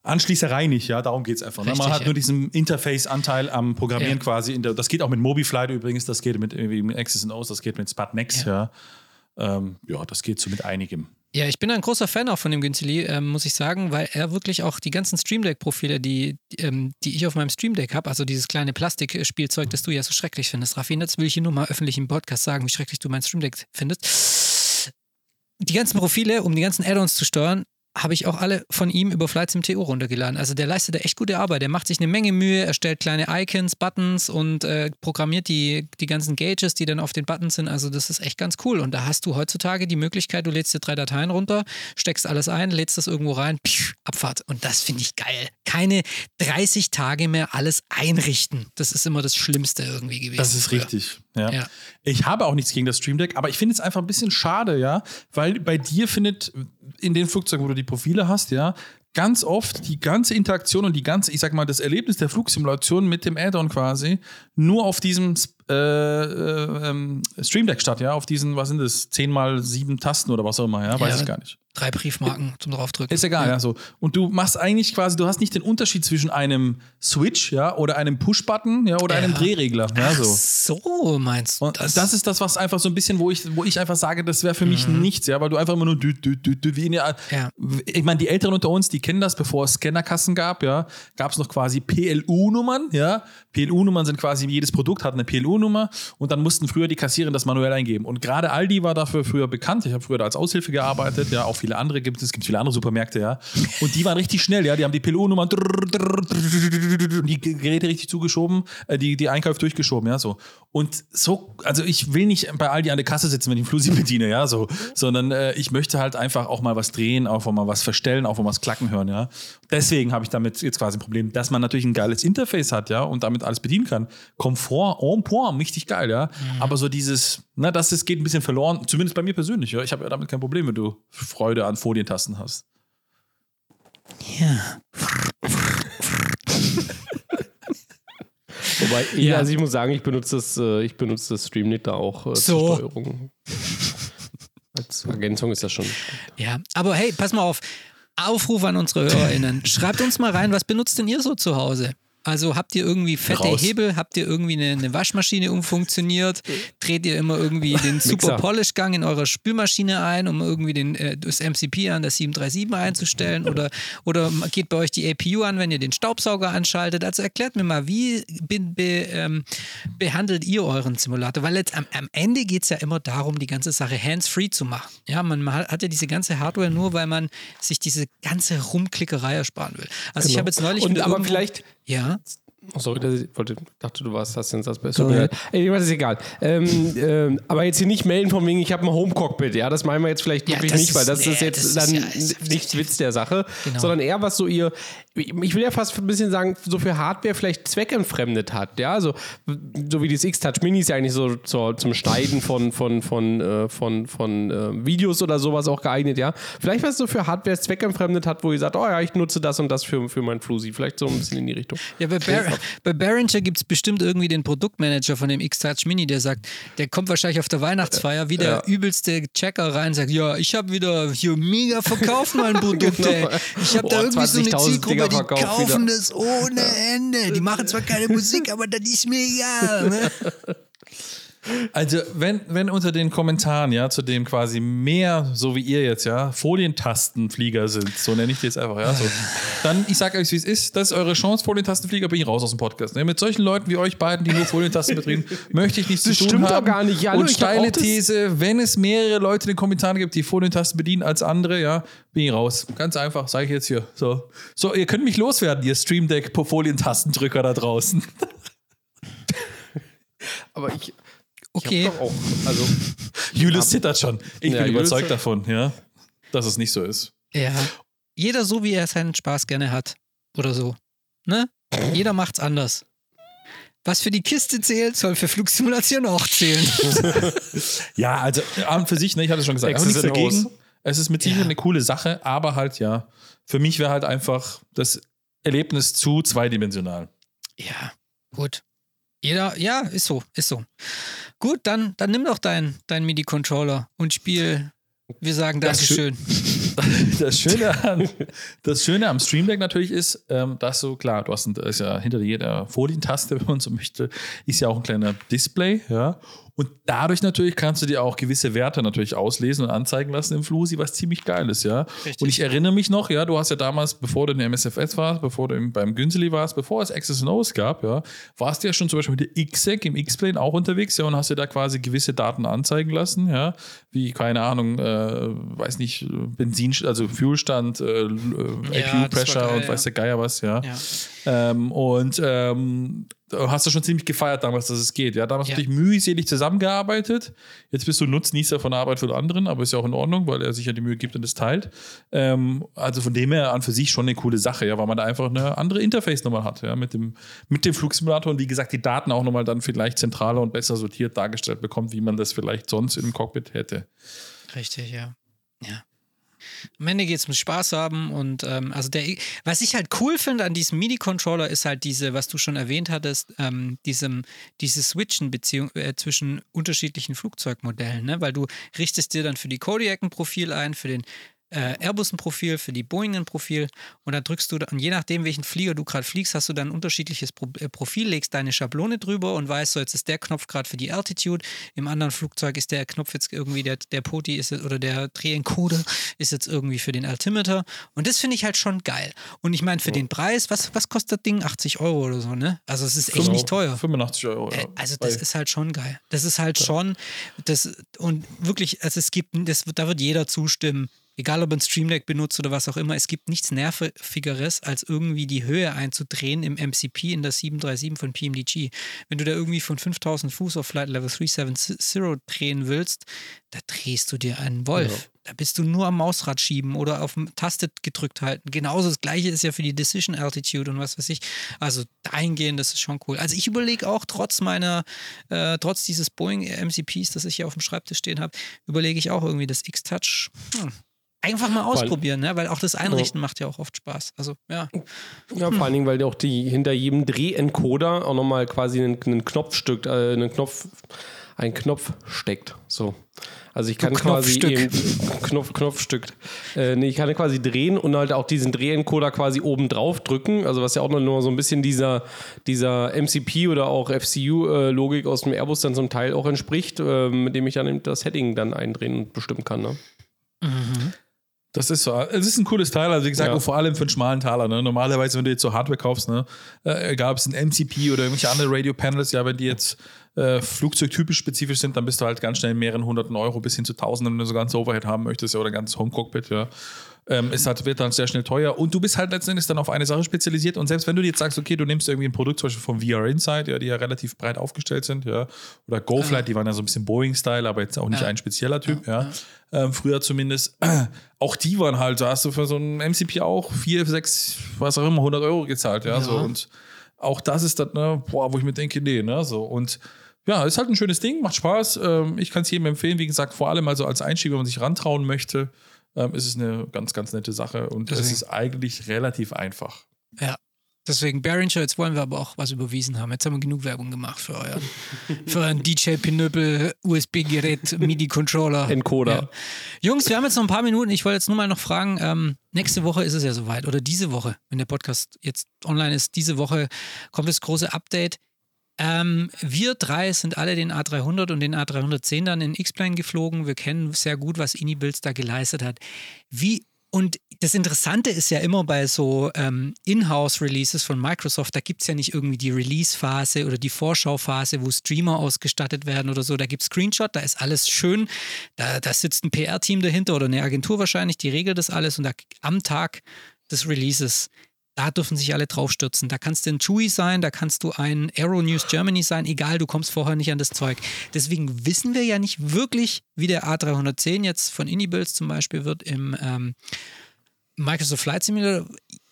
Anschließerei nicht, ja, darum geht es einfach. Ne? Man Richtig, hat ja. nur diesen Interface-Anteil am Programmieren Ja. quasi. In der, das geht auch mit MobiFlight übrigens, das geht mit, irgendwie mit Access and O's, das geht mit Spatnex, ja. Ähm, ja, das geht so mit einigem. Ja, ich bin ein großer Fan auch von dem Günzeli, ähm, muss ich sagen, weil er wirklich auch die ganzen Stream Deck-Profile, die, ähm, die ich auf meinem Stream Deck habe, also dieses kleine Plastikspielzeug, das du ja so schrecklich findest, Raffi, das will ich hier nur mal öffentlich im Podcast sagen, wie schrecklich du mein Stream Deck findest. Die ganzen Profile, um die ganzen Add-ons zu steuern, habe ich auch alle von ihm über Flights im TO runtergeladen. Also der leistet da echt gute Arbeit. Der macht sich eine Menge Mühe, erstellt kleine Icons, Buttons und äh, programmiert die, die ganzen Gauges, die dann auf den Buttons sind. Also das ist echt ganz cool. Und da hast du heutzutage die Möglichkeit, du lädst dir drei Dateien runter, steckst alles ein, lädst das irgendwo rein, pfiuh, Abfahrt. Und das finde ich geil. Keine 30 Tage mehr alles einrichten. Das ist immer das Schlimmste irgendwie gewesen. Das ist früher. richtig. Ja. Ja. Ich habe auch nichts gegen das Stream Deck, aber ich finde es einfach ein bisschen schade, ja, weil bei dir findet in den Flugzeugen, wo du die Profile hast, ja, ganz oft die ganze Interaktion und die ganze, ich sag mal, das Erlebnis der Flugsimulation mit dem Add-on quasi nur auf diesem äh, äh, ähm, Stream Deck statt, ja, auf diesen, was sind das, 10 mal 7 Tasten oder was auch immer, ja, weiß Ja. ich gar nicht. Drei Briefmarken zum draufdrücken. Ist egal, ja. so. Und du machst eigentlich quasi, du hast nicht den Unterschied zwischen einem Switch, ja, oder einem Push-Button, ja, oder Ja. einem Drehregler, ja, so. So meinst du Und das, ist das, was einfach so ein bisschen, wo ich, wo ich einfach sage, das wäre für mich nichts, ja, weil du einfach immer nur dü, dü, dü, dü, wie in der, Ja. Ich meine, die Älteren unter uns, die kennen das, bevor es Scannerkassen gab, ja, gab es noch quasi PLU-Nummern, ja. PLU-Nummern sind quasi, jedes Produkt hat eine PLU-Nummer und dann mussten früher die Kassierer das manuell eingeben. Und gerade Aldi war dafür früher bekannt. Ich habe früher da als Aushilfe gearbeitet, ja, auch viele andere gibt es, es gibt viele andere Supermärkte, ja. Und die waren richtig schnell, ja, die haben die PLU-Nummern und die Geräte richtig zugeschoben, äh, die, die Einkauf durchgeschoben, ja, so. Und so, also ich will nicht bei Aldi an der Kasse sitzen, wenn ich einen Flusi bediene, ja, so, sondern äh, ich möchte halt einfach auch mal was drehen, auch mal was verstellen, auch mal was klacken hören, ja. Deswegen habe ich damit jetzt quasi ein Problem, dass man natürlich ein geiles Interface hat, ja, und damit alles bedienen kann. Komfort, en point, richtig geil, ja. Aber so dieses, na, das ist, geht ein bisschen verloren, zumindest bei mir persönlich, ja. Ich habe ja damit kein Problem, wenn du Freude an Folientasten hast. Ja. Wobei, Ja. also ich muss sagen, ich benutze das, äh, ich benutze das Streamlit da auch äh, So. zur Steuerung. Als Ergänzung ist das schon. Ja, aber hey, pass mal auf. Aufruf an unsere HörerInnen. Schreibt uns mal rein, was benutzt denn ihr so zu Hause? Also habt ihr irgendwie fette Raus. Hebel? Habt ihr irgendwie eine, eine Waschmaschine umfunktioniert? Dreht ihr immer irgendwie den Super Polish-Gang in eurer Spülmaschine ein, um irgendwie den, äh, das MCP an der 737 einzustellen? Oder, oder geht bei euch die APU an, wenn ihr den Staubsauger anschaltet? Also erklärt mir mal, wie bin, be, ähm, behandelt ihr euren Simulator? Weil jetzt am, am Ende geht es ja immer darum, die ganze Sache hands-free zu machen. Ja, man, hat ja diese ganze Hardware nur, weil man sich diese ganze Rumklickerei ersparen will. Also ich Genau. habe jetzt neulich Und aber vielleicht- Ja, Oh, sorry, dass ich wollte, dachte, du warst, hast den Satz besser. Ey, das ist egal. Ähm, ähm, aber jetzt hier nicht melden von wegen, ich habe ein Home-Cockpit. Ja, das meinen wir jetzt vielleicht Ja, wirklich nicht, weil das ist- ist jetzt das ist dann ja- ist- nicht Witz der Sache, Genau. sondern eher was so ihr, ich will ja fast ein bisschen sagen, so für Hardware vielleicht zweckentfremdet hat. Ja, also so wie das X-Touch Mini ist ja eigentlich so zur, zum Schneiden von, von, von, äh, von, von äh, Videos oder sowas auch geeignet. Ja, vielleicht was so für Hardware zweckentfremdet hat, wo ihr sagt, oh ja, ich nutze das und das für, für mein Flusi. Vielleicht so ein bisschen in die Richtung. Ja, bei, Bar bei Behringer gibt es bestimmt irgendwie den Produktmanager von dem X-Touch Mini, der sagt, der kommt wahrscheinlich auf der Weihnachtsfeier wie der übelste Checker rein und sagt, ja, ich habe wieder hier mega verkauft mein Produkt, Genau. ey. Ich habe da Oh, irgendwie so eine 20.000 Zielgruppe, Dinger die kaufen wieder. das ohne Ende. Die machen zwar keine Musik, aber das ist mir egal. Ne? Also, wenn, wenn unter den Kommentaren, ja, zu dem quasi mehr, so wie ihr jetzt, ja, Folientastenflieger sind, so nenne ich die jetzt einfach, ja, so, dann, ich sag euch, wie es ist, das ist eure Chance, Folientastenflieger, bin ich raus aus dem Podcast. Ne? Mit solchen Leuten wie euch beiden, die nur Folientasten betrieben, möchte ich nichts Das zu tun stimmt doch haben. gar nicht. Hallo, Und steile das- These, wenn es mehrere Leute in den Kommentaren gibt, die Folientasten bedienen als andere, ja, bin ich raus. Ganz einfach, sage ich jetzt hier. So, so ihr könnt mich loswerden, ihr Stream Deck Folientastendrücker da draußen. Aber ich, Okay. auch, also Julius zittert schon. Ich Ja, bin Julius überzeugt davon, ja, dass es nicht so ist. Ja. Jeder so, wie er seinen Spaß gerne hat. Oder so. Ne? Jeder macht's anders. Was für die Kiste zählt, soll für Flugsimulation auch zählen. Ja, also an und für sich, ne, ich hatte es schon gesagt, nichts dagegen. Es ist mit Sicherheit Ja. eine coole Sache, aber halt ja, für mich wäre halt einfach das Erlebnis zu zweidimensional. ja, gut. Jeder, ja, ist so, ist so. Gut, dann, dann nimm doch deinen dein MIDI-Controller und spiel. Wir sagen Das Dankeschön. Das Schöne, an, das Schöne am Stream Deck natürlich ist, ähm, dass du, klar, du hast ein, ja hinter jeder Folientaste, wenn man so möchte, ist ja auch ein kleiner Display, ja. Und dadurch natürlich kannst du dir auch gewisse Werte natürlich auslesen und anzeigen lassen im Flusi, was ziemlich geil ist, ja. Richtig. Und ich erinnere mich noch, ja, du hast ja damals, bevor du in der MSFS warst, bevor du im, beim Günzeli warst, bevor es Access O's gab, ja, warst du ja schon zum Beispiel mit der XSEC im X-Plane auch unterwegs, ja, und hast dir da quasi gewisse Daten anzeigen lassen, ja, wie, keine Ahnung, äh, weiß nicht, Benzin, also Fuelstand, äh, Ja, APU-Pressure geil, und weiß ja. der Geier was, ja. Ja. Ähm, und ähm, hast du schon ziemlich gefeiert damals, dass es geht. Ja, damals Ja. natürlich mühselig zusammengearbeitet. Jetzt bist du Nutznießer von der Arbeit von anderen, aber ist ja auch in Ordnung, weil er sich ja die Mühe gibt und es teilt. Ähm, also von dem her an für sich schon eine coole Sache, ja, weil man da einfach eine andere Interface-Nummer hat, ja, mit dem, mit dem Flugsimulator und wie gesagt, die Daten auch nochmal dann vielleicht zentraler und besser sortiert dargestellt bekommt, wie man das vielleicht sonst im Cockpit hätte. Richtig, ja. Ja. Am Ende geht es um Spaß haben und ähm, also der, was ich halt cool finde an diesem MIDI-Controller ist halt diese, was du schon erwähnt hattest, ähm, diesem, dieses Switchen Beziehung, äh, zwischen unterschiedlichen Flugzeugmodellen, ne? weil du richtest dir dann für die Kodiak ein Profil ein, für den äh, Airbus ein Profil, für die Boeing ein Profil und dann drückst du, und je nachdem, welchen Flieger du gerade fliegst, hast du dann ein unterschiedliches Pro äh, Profil, legst deine Schablone drüber und weißt so, jetzt ist der Knopf gerade für die Altitude, im anderen Flugzeug ist der Knopf jetzt irgendwie, der, der Poti ist jetzt, oder der Drehencoder ist jetzt irgendwie für den Altimeter und das finde ich halt schon geil. Und ich meine, für den Preis, was, was kostet das Ding? 80 Euro oder so, ne? Also es ist echt nicht teuer. 85 Euro. Ja. Äh, Also das Bei- ist halt schon geil. Das ist halt schon, das und wirklich, also es gibt, das, da wird jeder zustimmen, egal ob ein Stream Deck benutzt oder was auch immer, es gibt nichts nervigeres, als irgendwie die Höhe einzudrehen im MCP in der 737 von PMDG. Wenn du da irgendwie von 5000 Fuß auf Flight Level 370 drehen willst, da drehst du dir einen Wolf. Da bist du nur am Mausrad schieben oder auf Taste gedrückt halten. Genauso das gleiche ist ja für die Decision Altitude und was weiß ich. Also dahingehend, das ist schon cool. Also ich überlege auch trotz meiner, äh, trotz dieses Boeing MCPs, das ich hier auf dem Schreibtisch stehen habe, überlege ich auch irgendwie das X-Touch. Hm. Einfach mal ausprobieren, ne? weil auch das Einrichten macht ja auch oft Spaß. Also ja. Ja, vor allen Dingen, weil auch die hinter jedem Drehencoder auch nochmal quasi ein, ein Knopfstück, äh, einen Knopf, ein Knopf steckt. So. Also ich kann quasi eben Knopf, Knopfstück. Äh, nee, ich kann quasi drehen und halt auch diesen Drehencoder quasi oben drauf drücken. Also was ja auch nur so ein bisschen dieser, dieser MCP oder auch FCU-Logik aus dem Airbus dann zum Teil auch entspricht, äh, mit dem ich dann eben das Heading dann eindrehen und bestimmen kann. Ne? Das ist so. Es ist ein cooles Teil, also wie gesagt, Ja. vor allem für einen schmalen Taler. Ne? Normalerweise, wenn du jetzt so Hardware kaufst, ne, äh, egal ob es ein MCP oder irgendwelche andere Radio-Panels, ja, wenn die jetzt äh, flugzeugtypisch spezifisch sind, dann bist du halt ganz schnell in mehreren hunderten Euro bis hin zu tausenden, wenn du so ganz Overhead haben möchtest, ja, oder ganzes Home-Cockpit, ja. Ähm, ist halt, wird dann sehr schnell teuer. Und du bist halt letzten Endes dann auf eine Sache spezialisiert. Und selbst wenn du jetzt sagst, okay, du nimmst irgendwie ein Produkt zum Beispiel von VR Insight, ja, die ja relativ breit aufgestellt sind, ja, oder GoFlight, die waren ja so ein bisschen Boeing-Style, aber jetzt auch nicht Ja. ein spezieller Typ, ja, Ähm, früher zumindest, auch die waren halt, da hast du für so ein MCP auch vier, sechs, was auch immer, 100 Euro gezahlt, ja, so. Und auch das ist das, ne, boah, wo ich mir denke, nee, ne, so. Und ja, ist halt ein schönes Ding, macht Spaß. Ähm, ich kann es jedem empfehlen, wie gesagt, vor allem also als Einstieg, wenn man sich rantrauen möchte, ähm, ist es eine ganz, ganz nette Sache und es ist eigentlich relativ einfach. Ja. Deswegen Behringer, jetzt wollen wir aber auch was überwiesen haben. Jetzt haben wir genug Werbung gemacht für euren, für euren DJ Pinöppel USB-Gerät, MIDI-Controller. Encoder. Ja. Jungs, wir haben jetzt noch ein paar Minuten. Ich wollte jetzt nur mal noch fragen, ähm, nächste Woche ist es ja soweit oder diese Woche, wenn der Podcast jetzt online ist, diese Woche kommt das große Update. Ähm, wir drei sind alle den A300 und den A310 dann in X-Plane geflogen. Wir kennen sehr gut, was Inibills da geleistet hat. Wie und das Interessante ist ja immer bei so ähm, Inhouse-Releases von Microsoft, da gibt es ja nicht irgendwie die Release-Phase oder die Vorschauphase, wo Streamer ausgestattet werden oder so. Da gibt es Screenshot, da ist alles schön. Da, da sitzt ein PR-Team dahinter oder eine Agentur wahrscheinlich, die regelt das alles und da, am Tag des Releases, da dürfen sich alle draufstürzen. Da kannst du ein Chewy sein, da kannst du ein Aero News Germany sein, egal, du kommst vorher nicht an das Zeug. Deswegen wissen wir ja nicht wirklich, wie der A310 jetzt von Inibills zum Beispiel wird im ähm, Microsoft Flight Simulator.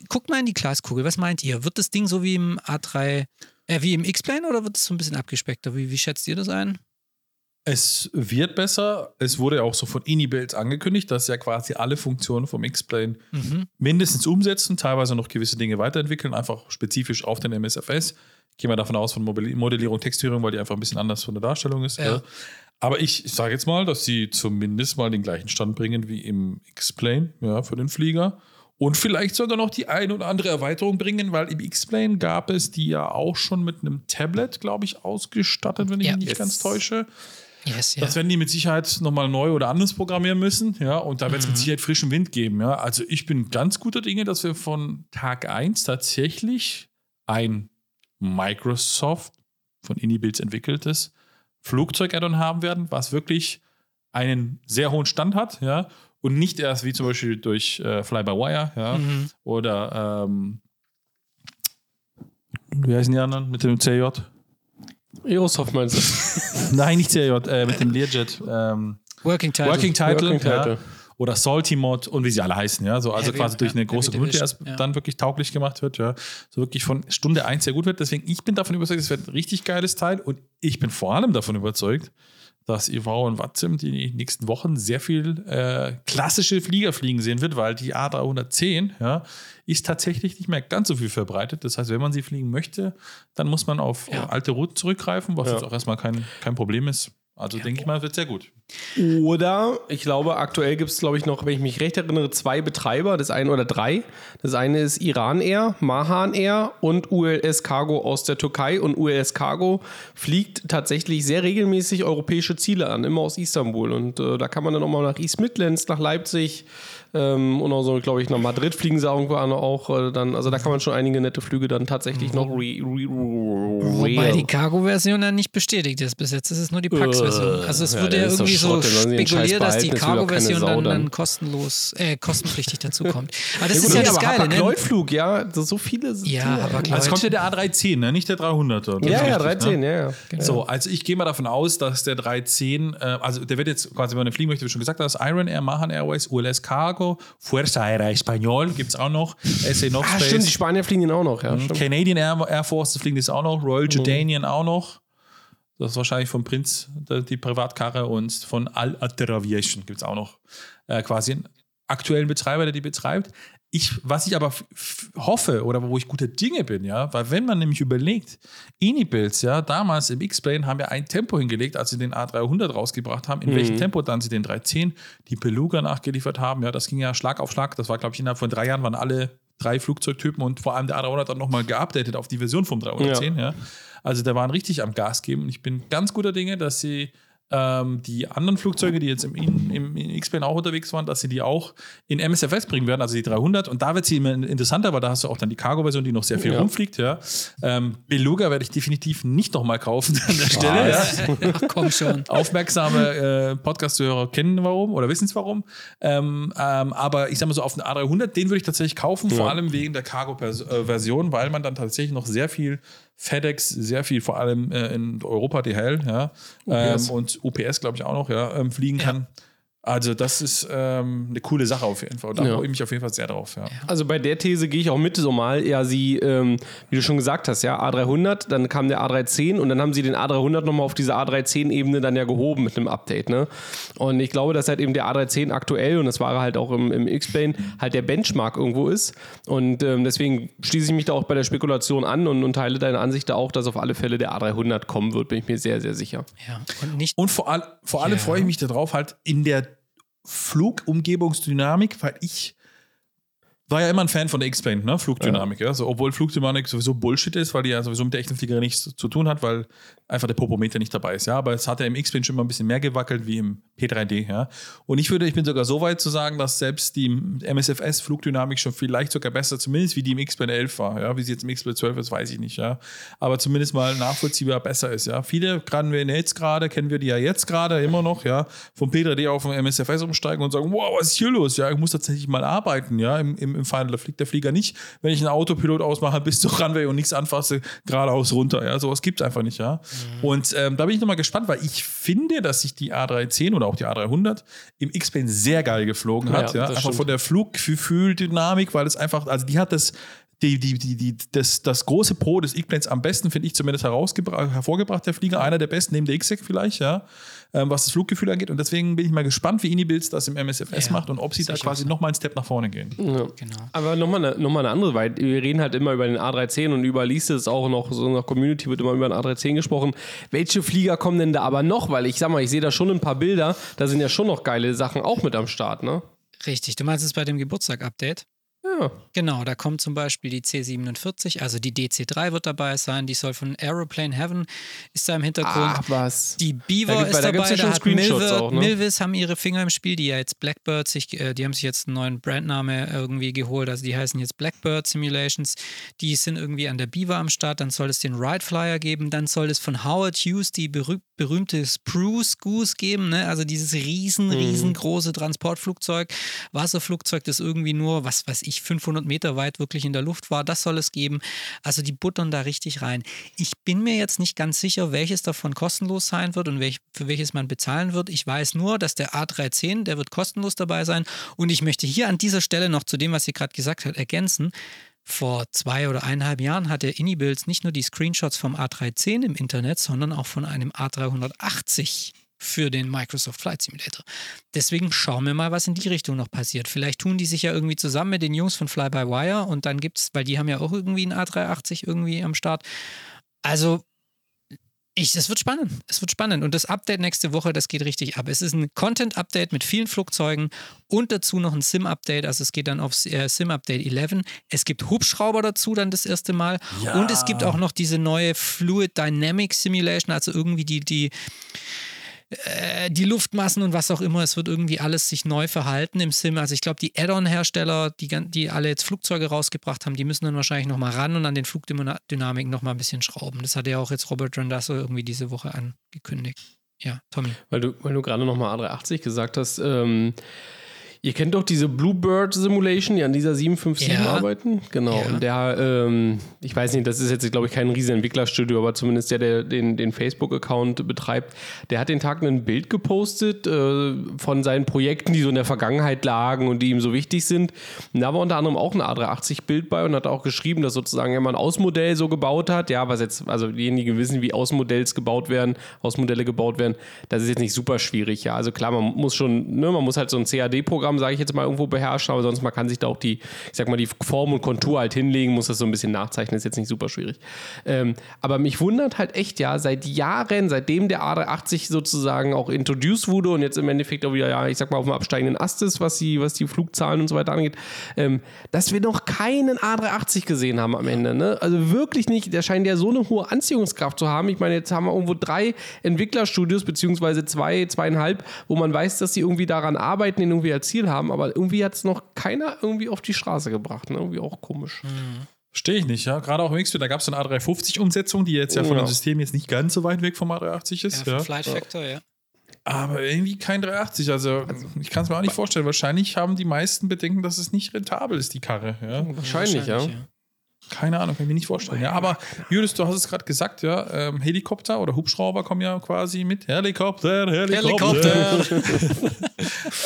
Guckt mal in die Glaskugel, was meint ihr? Wird das Ding so wie im A3, äh, wie im X-Plane oder wird es so ein bisschen abgespeckter? Wie, wie schätzt ihr das ein? Es wird besser. Es wurde auch so von Inibuilds angekündigt, dass ja quasi alle Funktionen vom X-Plane mindestens umsetzen, teilweise noch gewisse Dinge weiterentwickeln, einfach spezifisch auf den MSFS. gehe mal davon aus, von Modellierung, Texturierung, weil die einfach ein bisschen anders von der Darstellung ist. Ja. Ja. Aber ich, ich sage jetzt mal, dass sie zumindest mal den gleichen Stand bringen wie im X-Plane, ja, für den Flieger. Und vielleicht sogar noch die ein oder andere Erweiterung bringen, weil im X-Plane gab es die ja auch schon mit einem Tablet, glaube ich, ausgestattet, wenn ich Ja. mich nicht ganz täusche. Yes, ja. Das werden die mit Sicherheit nochmal neu oder anders programmieren müssen, ja, und da wird es mit Sicherheit frischen Wind geben, ja. Also ich bin ganz guter Dinge, dass wir von Tag 1 tatsächlich ein Microsoft von Inibuilds entwickeltes Flugzeug-Add-on haben werden, was wirklich einen sehr hohen Stand hat, ja, und nicht erst wie zum Beispiel durch äh, Fly-by-Wire, ja, Mhm. oder ähm, wie heißen die anderen mit dem CJ? Meinst du? Nein, nicht CJ, äh, mit dem Learjet. Ähm, Working Title. Working Title, Working ja. Title. oder Salty Mod und wie sie alle heißen, ja, so also Heavy- quasi durch eine ja, große Community erst ja. dann wirklich tauglich gemacht wird, ja, so wirklich von Stunde 1 sehr gut wird. Deswegen ich bin davon überzeugt, es wird ein richtig geiles Teil und ich bin vor allem davon überzeugt, dass Ivao und Watzim die nächsten Wochen sehr viel äh, klassische Flieger fliegen sehen wird, weil die A310 ja, ist tatsächlich nicht mehr ganz so viel verbreitet. Das heißt, wenn man sie fliegen möchte, dann muss man auf Ja. alte Routen zurückgreifen, was Ja. jetzt auch erstmal kein, kein Problem ist. Also denke ich mal, wird sehr gut. Oder, ich glaube, aktuell gibt es, glaube ich, noch, wenn ich mich recht erinnere, zwei Betreiber, das eine oder drei. Das eine ist Iran Air, Mahan Air und ULS Cargo aus der Türkei. Und ULS Cargo fliegt tatsächlich sehr regelmäßig europäische Ziele an, immer aus Istanbul. Und äh, da kann man dann auch mal nach East Midlands, nach Leipzig ähm, und auch so, glaube ich, nach Madrid fliegen sie irgendwo an auch. Äh, dann, also da kann man schon einige nette Flüge dann tatsächlich noch re, re, re, Wobei die Cargo-Version dann nicht bestätigt ist. Bis jetzt ist es nur die Pax-Version. Also es ja, wurde ja ist irgendwie so spekuliert, dass die Cargo-Version dann, dann. dann kostenlos, äh, kostenpflichtig dazu kommt. Aber das Ja, ist gut, ja nee, das Geile, ne? Hapag-Lloyd-Flug, ja, so, so viele sind Ja, die- aber Also es kommt ja der A310, ne? nicht der 300er. Das Ja, ist ja, richtig, 13, ne? ja, ja. So, also ich gehe mal davon aus, dass der 310, äh, also der wird jetzt quasi, wenn man fliegen möchte, wie schon gesagt hast, Iron Air, Mahan Airways, ULS Cargo, Fuerza Aérea Español gibt es auch noch, SA Ah, stimmt, die Spanier fliegen auch noch, ja. stimmt. Canadian Air, Air Force, fliegen das auch noch, Royal Jordanian auch noch. Das ist wahrscheinlich vom Prinz die, Privatkarre und von Al Ater Aviation gibt es auch noch äh, quasi einen aktuellen Betreiber, der die betreibt. Ich, was ich aber hoffe oder wo ich gute Dinge bin, ja, weil wenn man nämlich überlegt, Inibuilds, ja, damals im X-Plane haben wir ein Tempo hingelegt, als sie den A300 rausgebracht haben, in welchem Tempo dann sie den 310, die Beluga nachgeliefert haben, ja, das ging ja Schlag auf Schlag, das war, glaube ich, innerhalb von drei Jahren waren alle drei Flugzeugtypen und vor allem der A300 dann nochmal geupdatet auf die Version vom 310, ja. Also da waren richtig am Gas geben und ich bin ganz guter Dinge, dass sie ähm, die anderen Flugzeuge, die jetzt im, im, im X-Plane auch unterwegs waren, dass sie die auch in MSFS bringen werden, also die 300. Und da wird sie immer interessanter, weil da hast du auch dann die Cargo-Version, die noch sehr viel Ja. rumfliegt. Ja. Ähm, Beluga werde ich definitiv nicht nochmal kaufen an der Stelle. Ja. Ach komm schon. Aufmerksame äh, Podcast-Hörer kennen warum oder wissen es warum. Ähm, ähm, aber ich sag mal so, auf den A300, den würde ich tatsächlich kaufen, vor allem wegen der Cargo-Version, weil man dann tatsächlich noch sehr viel FedEx, sehr viel vor allem äh, in Europa DHL, ja, ähm, und UPS, glaube ich, auch noch, ja, ähm, fliegen kann. Also, das ist ähm, eine coole Sache auf jeden Fall. Und da Ja. freue ich mich auf jeden Fall sehr drauf. Ja. Also bei der These gehe ich auch mit, so mal. Ja, sie, ähm, wie du schon gesagt hast, ja, A300, dann kam der A310 und dann haben sie den A300 nochmal auf diese A310-Ebene dann ja gehoben mit einem Update, ne? Und ich glaube, dass halt eben der A310 aktuell, und das war halt auch im, im X-Plane, halt der Benchmark irgendwo ist. Und ähm, deswegen schließe ich mich da auch bei der Spekulation an und, und teile deine Ansicht da auch, dass auf alle Fälle der A300 kommen wird, bin ich mir sehr, sehr sicher. Ja. Und nicht Und vor, all, vor allem Ja. freue ich mich darauf, halt in der Flugumgebungsdynamik, weil ich war ja immer ein Fan von der X-Plane, ne? Flugdynamik, ja. So, obwohl Flugdynamik sowieso Bullshit ist, weil die ja sowieso mit der echten Fliegerei nichts zu tun hat, weil einfach der Popometer nicht dabei ist, ja. Aber es hat ja im X-Plane schon mal ein bisschen mehr gewackelt wie im P3D, ja. Und ich würde, ich bin sogar so weit zu sagen, dass selbst die MSFS-Flugdynamik schon vielleicht sogar besser, zumindest wie die im X-Plane 11 war, ja. Wie sie jetzt im X-Plane 12 ist, weiß ich nicht, ja. Aber zumindest mal nachvollziehbar besser ist, ja. Viele, gerade wir jetzt gerade, kennen wir die ja jetzt gerade immer noch, ja. Vom P3D auf den MSFS umsteigen und sagen, wow, was ist hier los? Ja, ich muss tatsächlich mal arbeiten, ja. Im, im, im Final, da fliegt der Flieger nicht, wenn ich einen Autopilot ausmache, bis zur Runway und nichts anfasse, geradeaus runter, ja. Sowas gibt es einfach nicht, ja. Und ähm, da bin ich nochmal gespannt, weil ich finde, dass sich die A310 oder auch die A300 im X-Plane sehr geil geflogen hat, Ja, ja. Einfach stimmt. von der Fluggefühl-Dynamik, weil es einfach, also die hat das die, die, die, die, das, das große Pro des Eggplans am besten, finde ich zumindest hervorgebracht, der Flieger. Einer der besten, neben der XSEC vielleicht, ja, ähm, was das Fluggefühl angeht. Und deswegen bin ich mal gespannt, wie Inibills das im MSFS Ja, macht und ob sie da quasi nochmal einen Step nach vorne gehen. Ja. Genau. Aber nochmal eine, noch mal eine andere, weil wir reden halt immer über den A310 und überall liest es auch noch, so in der Community wird immer über den A310 gesprochen. Welche Flieger kommen denn da aber noch? Weil ich sag mal, ich sehe da schon ein paar Bilder, da sind ja schon noch geile Sachen auch mit am Start, ne? Richtig. Du meinst es bei dem Geburtstag-Update? Ja. Genau, da kommt zum Beispiel die C47, also die DC3 wird dabei sein, die soll von Aeroplane Heaven, ist da im Hintergrund. Ach was. Die Da Beaver gibt- ist da dabei, gibt's ja da schon hat Milvis, auch, ne? Milvis haben ihre Finger im Spiel, die ja jetzt Blackbird sich, äh, die haben sich jetzt einen neuen Brandname irgendwie geholt, also die heißen jetzt Blackbird Simulations, die sind irgendwie an der Beaver am Start, dann soll es den Ride Flyer geben, dann soll es von Howard Hughes die berüh berühmte Spruce Goose geben, ne? also dieses riesen, Mhm. riesengroße Transportflugzeug, Wasserflugzeug, das irgendwie nur, was weiß ich, 500 Meter weit wirklich in der Luft war, das soll es geben. Also die buttern da richtig rein. Ich bin mir jetzt nicht ganz sicher, welches davon kostenlos sein wird und welch, für welches man bezahlen wird. Ich weiß nur, dass der A310, der wird kostenlos dabei sein. Und ich möchte hier an dieser Stelle noch zu dem, was sie gerade gesagt hat, ergänzen. Vor zwei oder eineinhalb Jahren hatte Inibills nicht nur die Screenshots vom A310 im Internet, sondern auch von einem A380 für den Microsoft Flight Simulator. Deswegen schauen wir mal, was in die Richtung noch passiert. Vielleicht tun die sich ja irgendwie zusammen mit den Jungs von Fly-by-Wire und dann gibt's, weil die haben ja auch irgendwie einen A380 irgendwie am Start. Also, ich, es wird spannend. Es wird spannend. Und das Update nächste Woche, das geht richtig ab. Es ist ein Content-Update mit vielen Flugzeugen und dazu noch ein Sim-Update. Also es geht dann aufs äh, Sim-Update 11. Es gibt Hubschrauber dazu dann das erste Mal. Und es gibt auch noch diese neue Fluid Dynamic Simulation, also irgendwie die, die, äh, die Luftmassen und was auch immer. Es wird irgendwie alles sich neu verhalten im Sim. Also ich glaube, die Add-on-Hersteller, die, die alle jetzt Flugzeuge rausgebracht haben, die müssen dann wahrscheinlich nochmal ran und an den Flugdynamiken nochmal ein bisschen schrauben. Das hat ja auch jetzt Robert Randasso irgendwie diese Woche angekündigt. Ja, Tommy. Weil du, weil du gerade nochmal A380 gesagt hast, ähm, ihr kennt doch diese Bluebird Simulation, die an dieser 757 Ja. arbeiten. Genau. Ja. Und der, ähm, ich weiß nicht, das ist jetzt, glaube ich, kein riesen Entwicklerstudio, aber zumindest der, der den, den Facebook-Account betreibt, der hat den Tag ein Bild gepostet äh, von seinen Projekten, die so in der Vergangenheit lagen und die ihm so wichtig sind. Und da war unter anderem auch ein A380-Bild bei und hat auch geschrieben, dass sozusagen er mal ein Ausmodell so gebaut hat. Ja, was jetzt, also diejenigen wissen, wie Ausmodells gebaut werden, Ausmodelle gebaut werden, das ist jetzt nicht super schwierig. Ja, also klar, man muss schon, ne, man muss halt so ein CAD-Programm, sage ich jetzt mal, irgendwo beherrschen, aber sonst man kann sich da auch die, ich sag mal, die Form und Kontur halt hinlegen, muss das so ein bisschen nachzeichnen, ist jetzt nicht super schwierig. Ähm, aber mich wundert halt echt, ja, seit Jahren, seitdem der A380 sozusagen auch introduced wurde und jetzt im Endeffekt auch wieder, ja, ich sag mal, auf dem absteigenden Ast ist, was die, was die Flugzahlen und so weiter angeht, ähm, dass wir noch keinen A380 gesehen haben am Ende. Ne? Also wirklich nicht, der scheint ja so eine hohe Anziehungskraft zu haben. Ich meine, jetzt haben wir irgendwo drei Entwicklerstudios, beziehungsweise zwei, zweieinhalb, wo man weiß, dass sie irgendwie daran arbeiten, den irgendwie als Ziel haben, aber irgendwie hat es noch keiner irgendwie auf die Straße gebracht. Ne? Irgendwie auch komisch. Verstehe ich nicht, ja. Gerade auch im X-Wing, da gab es eine A350-Umsetzung, die jetzt ja von Ja. dem System jetzt nicht ganz so weit weg vom A380 ist. Ja, Ja, Flight Factor, ja. Aber irgendwie kein 380. Also, ich kann es mir auch nicht vorstellen. Wahrscheinlich haben die meisten Bedenken, dass es nicht rentabel ist, die Karre. Ja. Wahrscheinlich, ja. Keine Ahnung, kann ich mir nicht vorstellen. Ja, aber Julius, du hast es gerade gesagt, ja, ähm, Helikopter oder Hubschrauber kommen ja quasi mit. Helikopter, Helikopter.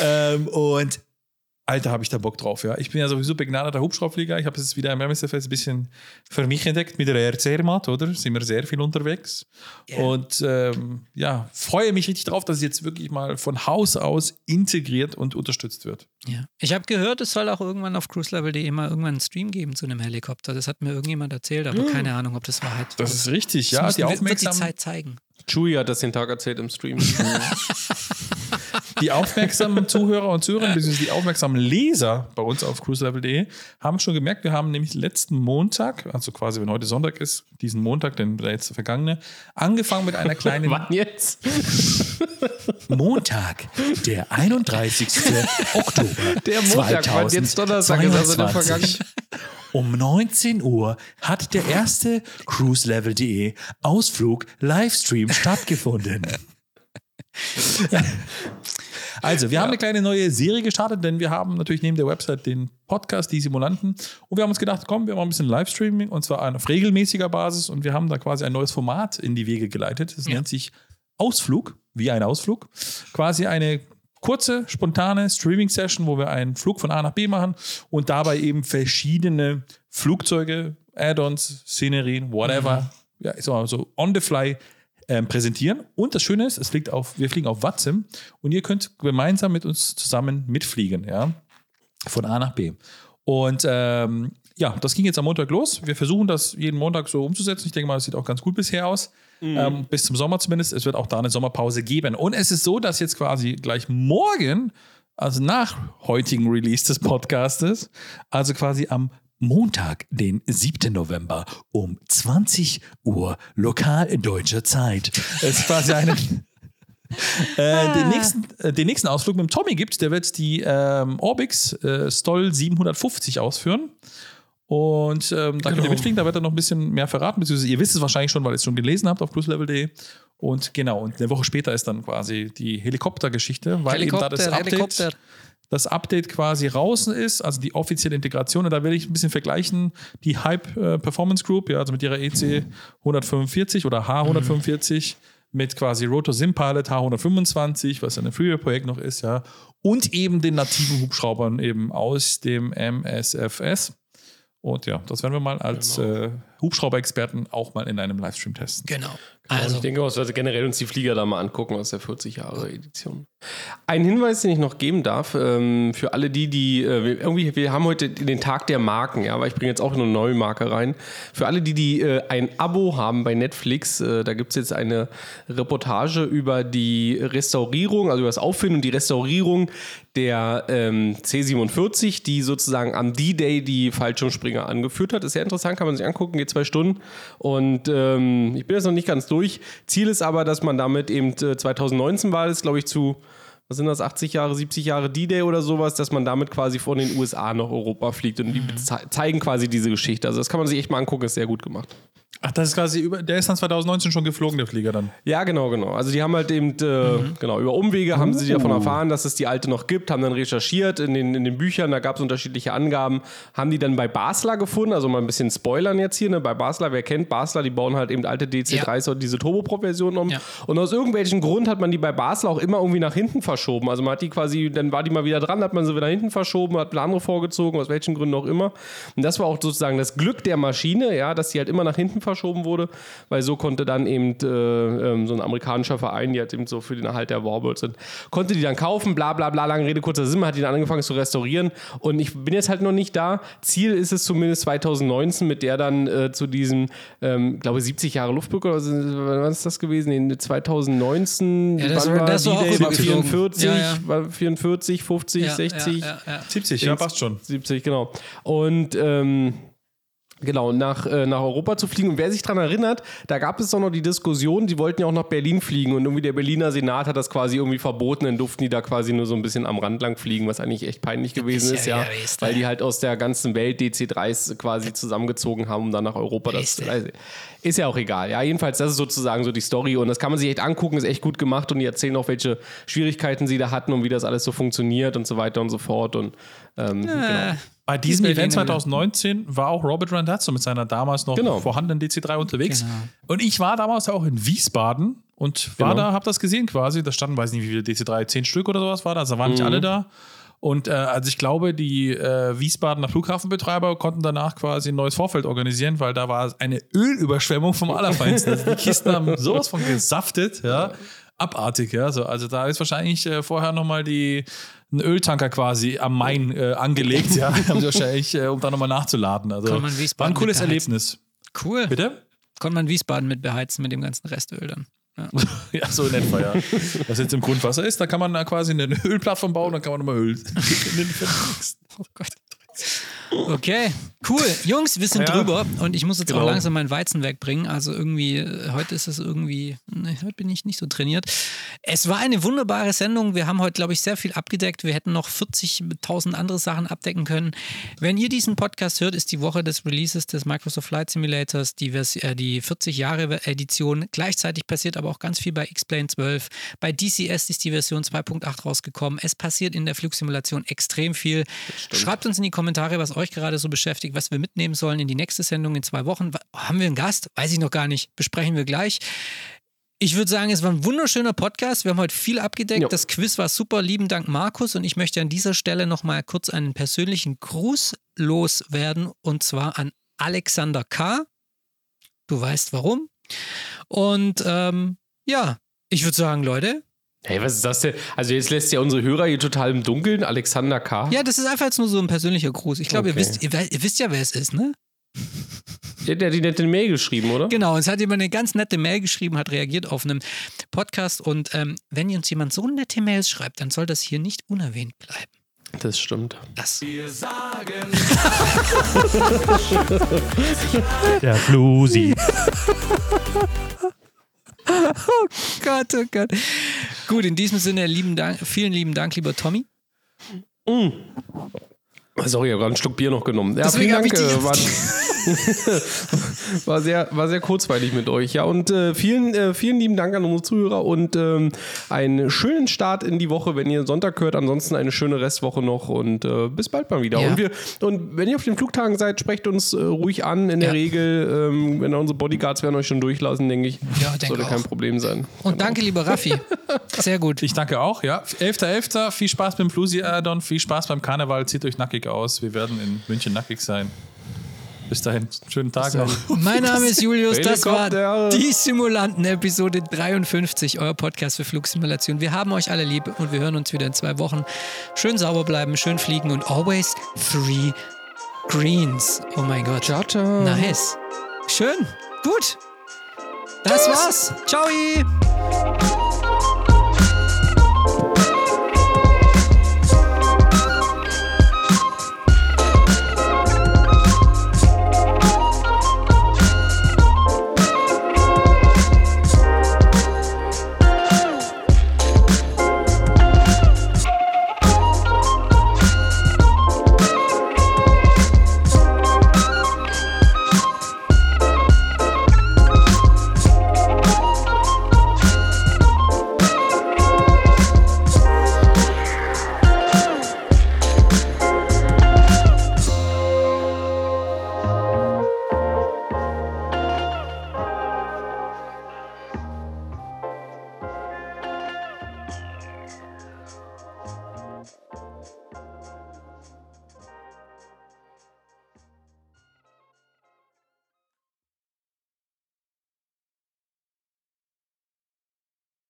ähm, und Alter, habe ich da Bock drauf, ja. Ich bin ja sowieso begnadeter Hubschraubflieger. Ich habe es jetzt wieder im MSFS ein bisschen für mich entdeckt mit der RC-Mat, oder? Sind wir sehr viel unterwegs. Und ähm, ja, freue mich richtig drauf, dass es jetzt wirklich mal von Haus aus integriert und unterstützt wird. Ja. Ich habe gehört, es soll auch irgendwann auf cruiselevel.de mal irgendwann einen Stream geben zu einem Helikopter. Das hat mir irgendjemand erzählt, aber keine Ahnung, ob das Wahrheit Das ist richtig, Das ja. muss- Die wird die Zeit zeigen. Chewie hat das den Tag erzählt im Stream. die aufmerksamen Zuhörer und Zuhörerinnen, beziehungsweise die aufmerksamen Leser bei uns auf cruiselevel.de haben schon gemerkt, wir haben nämlich letzten Montag, also quasi wenn heute Sonntag ist, diesen Montag, denn der jetzt vergangene, angefangen mit einer kleinen Wann jetzt? Montag, der 31. Oktober. Der Montag, wann jetzt Donnerstag ist, also der 2022. Um 19 Uhr hat der erste cruiselevel.de Ausflug Livestream stattgefunden. Also, wir haben eine kleine neue Serie gestartet, denn wir haben natürlich neben der Website den Podcast, die Simulanten. Und wir haben uns gedacht, komm, wir machen ein bisschen Livestreaming und zwar auf regelmäßiger Basis. Und wir haben da quasi ein neues Format in die Wege geleitet. Das Ja. nennt sich Ausflug, wie ein Ausflug. Quasi eine kurze, spontane Streaming-Session, wo wir einen Flug von A nach B machen und dabei eben verschiedene Flugzeuge, Add-ons, Szenerien, whatever, ja, ich sag mal so on the fly ähm, präsentieren. Und das Schöne ist, es fliegt auf, wir fliegen auf Watzim und ihr könnt gemeinsam mit uns zusammen mitfliegen, ja, von A nach B. Und ähm, ja, das ging jetzt am Montag los. Wir versuchen das jeden Montag so umzusetzen. Ich denke mal, das sieht auch ganz gut bisher aus. Ähm, bis zum Sommer zumindest. Es wird auch da eine Sommerpause geben. Und es ist so, dass jetzt quasi gleich morgen, also nach heutigen Release des Podcastes, also quasi am Montag, den 7. November um 20 Uhr lokal deutscher Zeit. Es ist quasi eine äh, den, nächsten, äh, den nächsten Ausflug mit dem Tommy gibt, der wird die ähm, Orbix äh, Stoll 750 ausführen. Und ähm, da könnt ihr mitfliegen, da wird er noch ein bisschen mehr verraten, beziehungsweise ihr wisst es wahrscheinlich schon, weil ihr es schon gelesen habt auf pluslevel.de. Und genau, und eine Woche später ist dann quasi die Helikoptergeschichte, weil eben da das Helikopter, Update, Helikopter. Das Update quasi draußen ist, also die offizielle Integration. Und da werde ich ein bisschen vergleichen, die Hype äh, Performance Group, ja, also mit ihrer EC 145 oder H145 mit quasi Rotor Sim Pilot H125, was ja ein Freeware-Projekt noch ist, ja, und eben den nativen Hubschraubern eben aus dem MSFS. Und ja, das werden wir mal als äh, Hubschrauber-Experten auch mal in einem Livestream testen. Genau. Also, Also, ich denke, wir sollten generell uns die Flieger da mal angucken aus der 40 Jahre Edition. Ein Hinweis, den ich noch geben darf, ähm, für alle die, die äh, wir- irgendwie, wir haben heute den Tag der Marken, ja, aber ich bringe jetzt auch eine neue Marke rein. Für alle die, die äh, ein Abo haben bei Netflix, äh, da gibt es jetzt eine Reportage über die Restaurierung, also über das Auffinden und die Restaurierung der ähm, C47, die sozusagen am D-Day die Fallschirmspringer angeführt hat. Ist sehr interessant, kann man sich angucken, geht zwei Stunden. Und ähm, ich bin jetzt noch nicht ganz durch. Ziel ist aber, dass man damit eben äh, 2019 war das, glaube ich, zu, was sind das, 80 Jahre, 70 Jahre D-Day oder sowas, dass man damit quasi von den USA nach Europa fliegt. Und die ze- zeigen quasi diese Geschichte. Also das kann man sich echt mal angucken, ist sehr gut gemacht. Ach, das ist quasi über, der ist dann 2019 schon geflogen, der Flieger dann. Ja, genau, genau. Also die haben halt eben, äh, genau, über Umwege haben sie davon erfahren, dass es die alte noch gibt, haben dann recherchiert in den, in den Büchern, da gab es unterschiedliche Angaben, haben die dann bei Basler gefunden, also mal ein bisschen spoilern jetzt hier, ne? bei Basler, wer kennt Basler, die bauen halt eben alte DC3s und diese Turboprop-Versionen um. Ja. Und aus irgendwelchen Grund hat man die bei Basler auch immer irgendwie nach hinten verschoben. Also man hat die quasi, dann war die mal wieder dran, hat man sie wieder nach hinten verschoben, hat andere vorgezogen, aus welchen Gründen auch immer. Und das war auch sozusagen das Glück der Maschine, ja, dass sie halt immer nach hinten verschoben wurde, weil so konnte dann eben äh, ähm, so ein amerikanischer Verein, die halt eben so für den Erhalt der Warbirds sind, konnte die dann kaufen, bla bla bla, lange Rede, kurzer Sinn, hat die dann angefangen zu restaurieren. Und ich bin jetzt halt noch nicht da. Ziel ist es zumindest 2019, mit der dann äh, zu diesem, ähm, glaube 70 Jahre Luftbrücke, oder wann ist das gewesen? In 2019, Ja, das wann war- das auch D-Day? War rübergeflogen. 44, Ja, ja. war 44, 50, ja, 60. Ja, ja, ja. 70, ja, passt schon. 70, genau. Und ähm, genau, nach, äh, nach Europa zu fliegen. Und wer sich daran erinnert, da gab es doch noch die Diskussion, die wollten ja auch nach Berlin fliegen. Und irgendwie der Berliner Senat hat das quasi irgendwie verboten, dann durften die da quasi nur so ein bisschen am Rand lang fliegen, was eigentlich echt peinlich gewesen ist ja ja, weil die halt aus der ganzen Welt DC3s quasi zusammengezogen haben, um dann nach Europa das also, ist ja auch egal. Ja, jedenfalls, das ist sozusagen so die Story. Und das kann man sich echt angucken, ist echt gut gemacht. Und die erzählen auch, welche Schwierigkeiten sie da hatten und wie das alles so funktioniert und so weiter und so fort. Und ähm, genau. Bei diesem Die Event Berliner. 2019 war auch Robert Randazzo mit seiner damals noch Genau. vorhandenen DC3 unterwegs. Genau. Und ich war damals auch in Wiesbaden und war Genau. da, hab das gesehen quasi. Da standen, weiß nicht wie viele DC3, zehn Stück oder sowas war da. Also waren nicht Mhm. alle da. Und äh, also ich glaube, die äh, Wiesbadener Flughafenbetreiber konnten danach quasi ein neues Vorfeld organisieren, weil da war eine Ölüberschwemmung vom Allerfeinsten. Also die Kisten haben sowas von gesaftet, ja. Abartig, ja. So, also da ist wahrscheinlich äh, vorher nochmal die einen Öltanker quasi am Main äh, angelegt, ja. Haben sie wahrscheinlich, äh, um da nochmal nachzuladen. Also war ein cooles. Erlebnis. Cool. Bitte? Konnte man Wiesbaden mit beheizen mit dem ganzen Restöl dann. Ja. Ja, so in etwa, ja. Was jetzt im Grundwasser ist, da kann man da quasi eine Ölplattform bauen, dann kann man nochmal Öl in den Oh Gott. Okay, cool. Jungs, wir sind Ja. drüber und ich muss jetzt auch Genau. langsam mein Weizen wegbringen. Also irgendwie, äh, heute ist es irgendwie, ne, heute bin ich nicht so trainiert. Es war eine wunderbare Sendung. Wir haben heute, glaube ich, sehr viel abgedeckt. Wir hätten noch 40.000 andere Sachen abdecken können. Wenn ihr diesen Podcast hört, ist die Woche des Releases des Microsoft Flight Simulators, die, Vers äh, die 40 Jahre Edition. Gleichzeitig passiert aber auch ganz viel bei X-Plane 12. Bei DCS ist die Version 2.8 rausgekommen. Es passiert in der Flugsimulation extrem viel. Schreibt uns in die Kommentare, was euch gerade so beschäftigt, was wir mitnehmen sollen in die nächste Sendung in zwei Wochen. Haben wir einen Gast? Weiß ich noch gar nicht. Besprechen wir gleich. Ich würde sagen, es war ein wunderschöner Podcast. Wir haben heute viel abgedeckt. Ja. Das Quiz war super. Lieben Dank, Markus. Und ich möchte an dieser Stelle nochmal kurz einen persönlichen Gruß loswerden. Und zwar an Alexander K. Du weißt warum. Und ähm, ja, ich würde sagen, Leute, Hey, was ist das denn? Also jetzt lässt ja unsere Hörer hier total im Dunkeln. Alexander K. ja, das ist einfach jetzt nur so ein persönlicher Gruß. Ich glaube, ihr, Okay. wisst, ihr, ihr wisst ja, wer es ist, ne? Der, der hat die nette Mail geschrieben, oder? Genau, es hat jemand eine ganz nette Mail geschrieben, hat reagiert auf einem Podcast. Und ähm, wenn uns jemand so nette Mails schreibt, dann soll das hier nicht unerwähnt bleiben. Das stimmt. Das. Der Flusi. Gott, oh Gott. Gut, in diesem Sinne, lieben Dank, vielen lieben Dank, lieber Tommy. Sorry, ich habe gerade einen Schluck Bier noch genommen. Ja, Deswegen vielen Dank. ich Äh, war, war, sehr, war sehr kurzweilig mit euch. Ja, und äh, vielen, äh, vielen lieben Dank an unsere Zuhörer und ähm, einen schönen Start in die Woche, wenn ihr Sonntag hört. Ansonsten eine schöne Restwoche noch und äh, bis bald mal wieder. Ja. Und, wir, und wenn ihr auf den Flugtagen seid, sprecht uns äh, ruhig an. In der Ja. Regel, ähm, wenn unsere Bodyguards werden euch schon durchlassen, denke ich. Ja, denke Sollte kein auch. Problem sein. Und danke, lieber Raffi. Sehr gut. Ich danke auch, ja. 11.11. Viel Spaß beim Flusi-Addon, viel Spaß beim Karneval. Zieht euch nackig aus. Wir werden in München nackig sein. Bis dahin, schönen Tag noch. Mein Name ist Julius, das war die Simulanten, Episode 53, euer Podcast für Flugsimulation. Wir haben euch alle lieb und wir hören uns wieder in zwei Wochen. Schön sauber bleiben, schön fliegen und always three greens. Oh mein Gott. Ciao, ciao. Nice. Schön. Gut. Das war's. Ciao.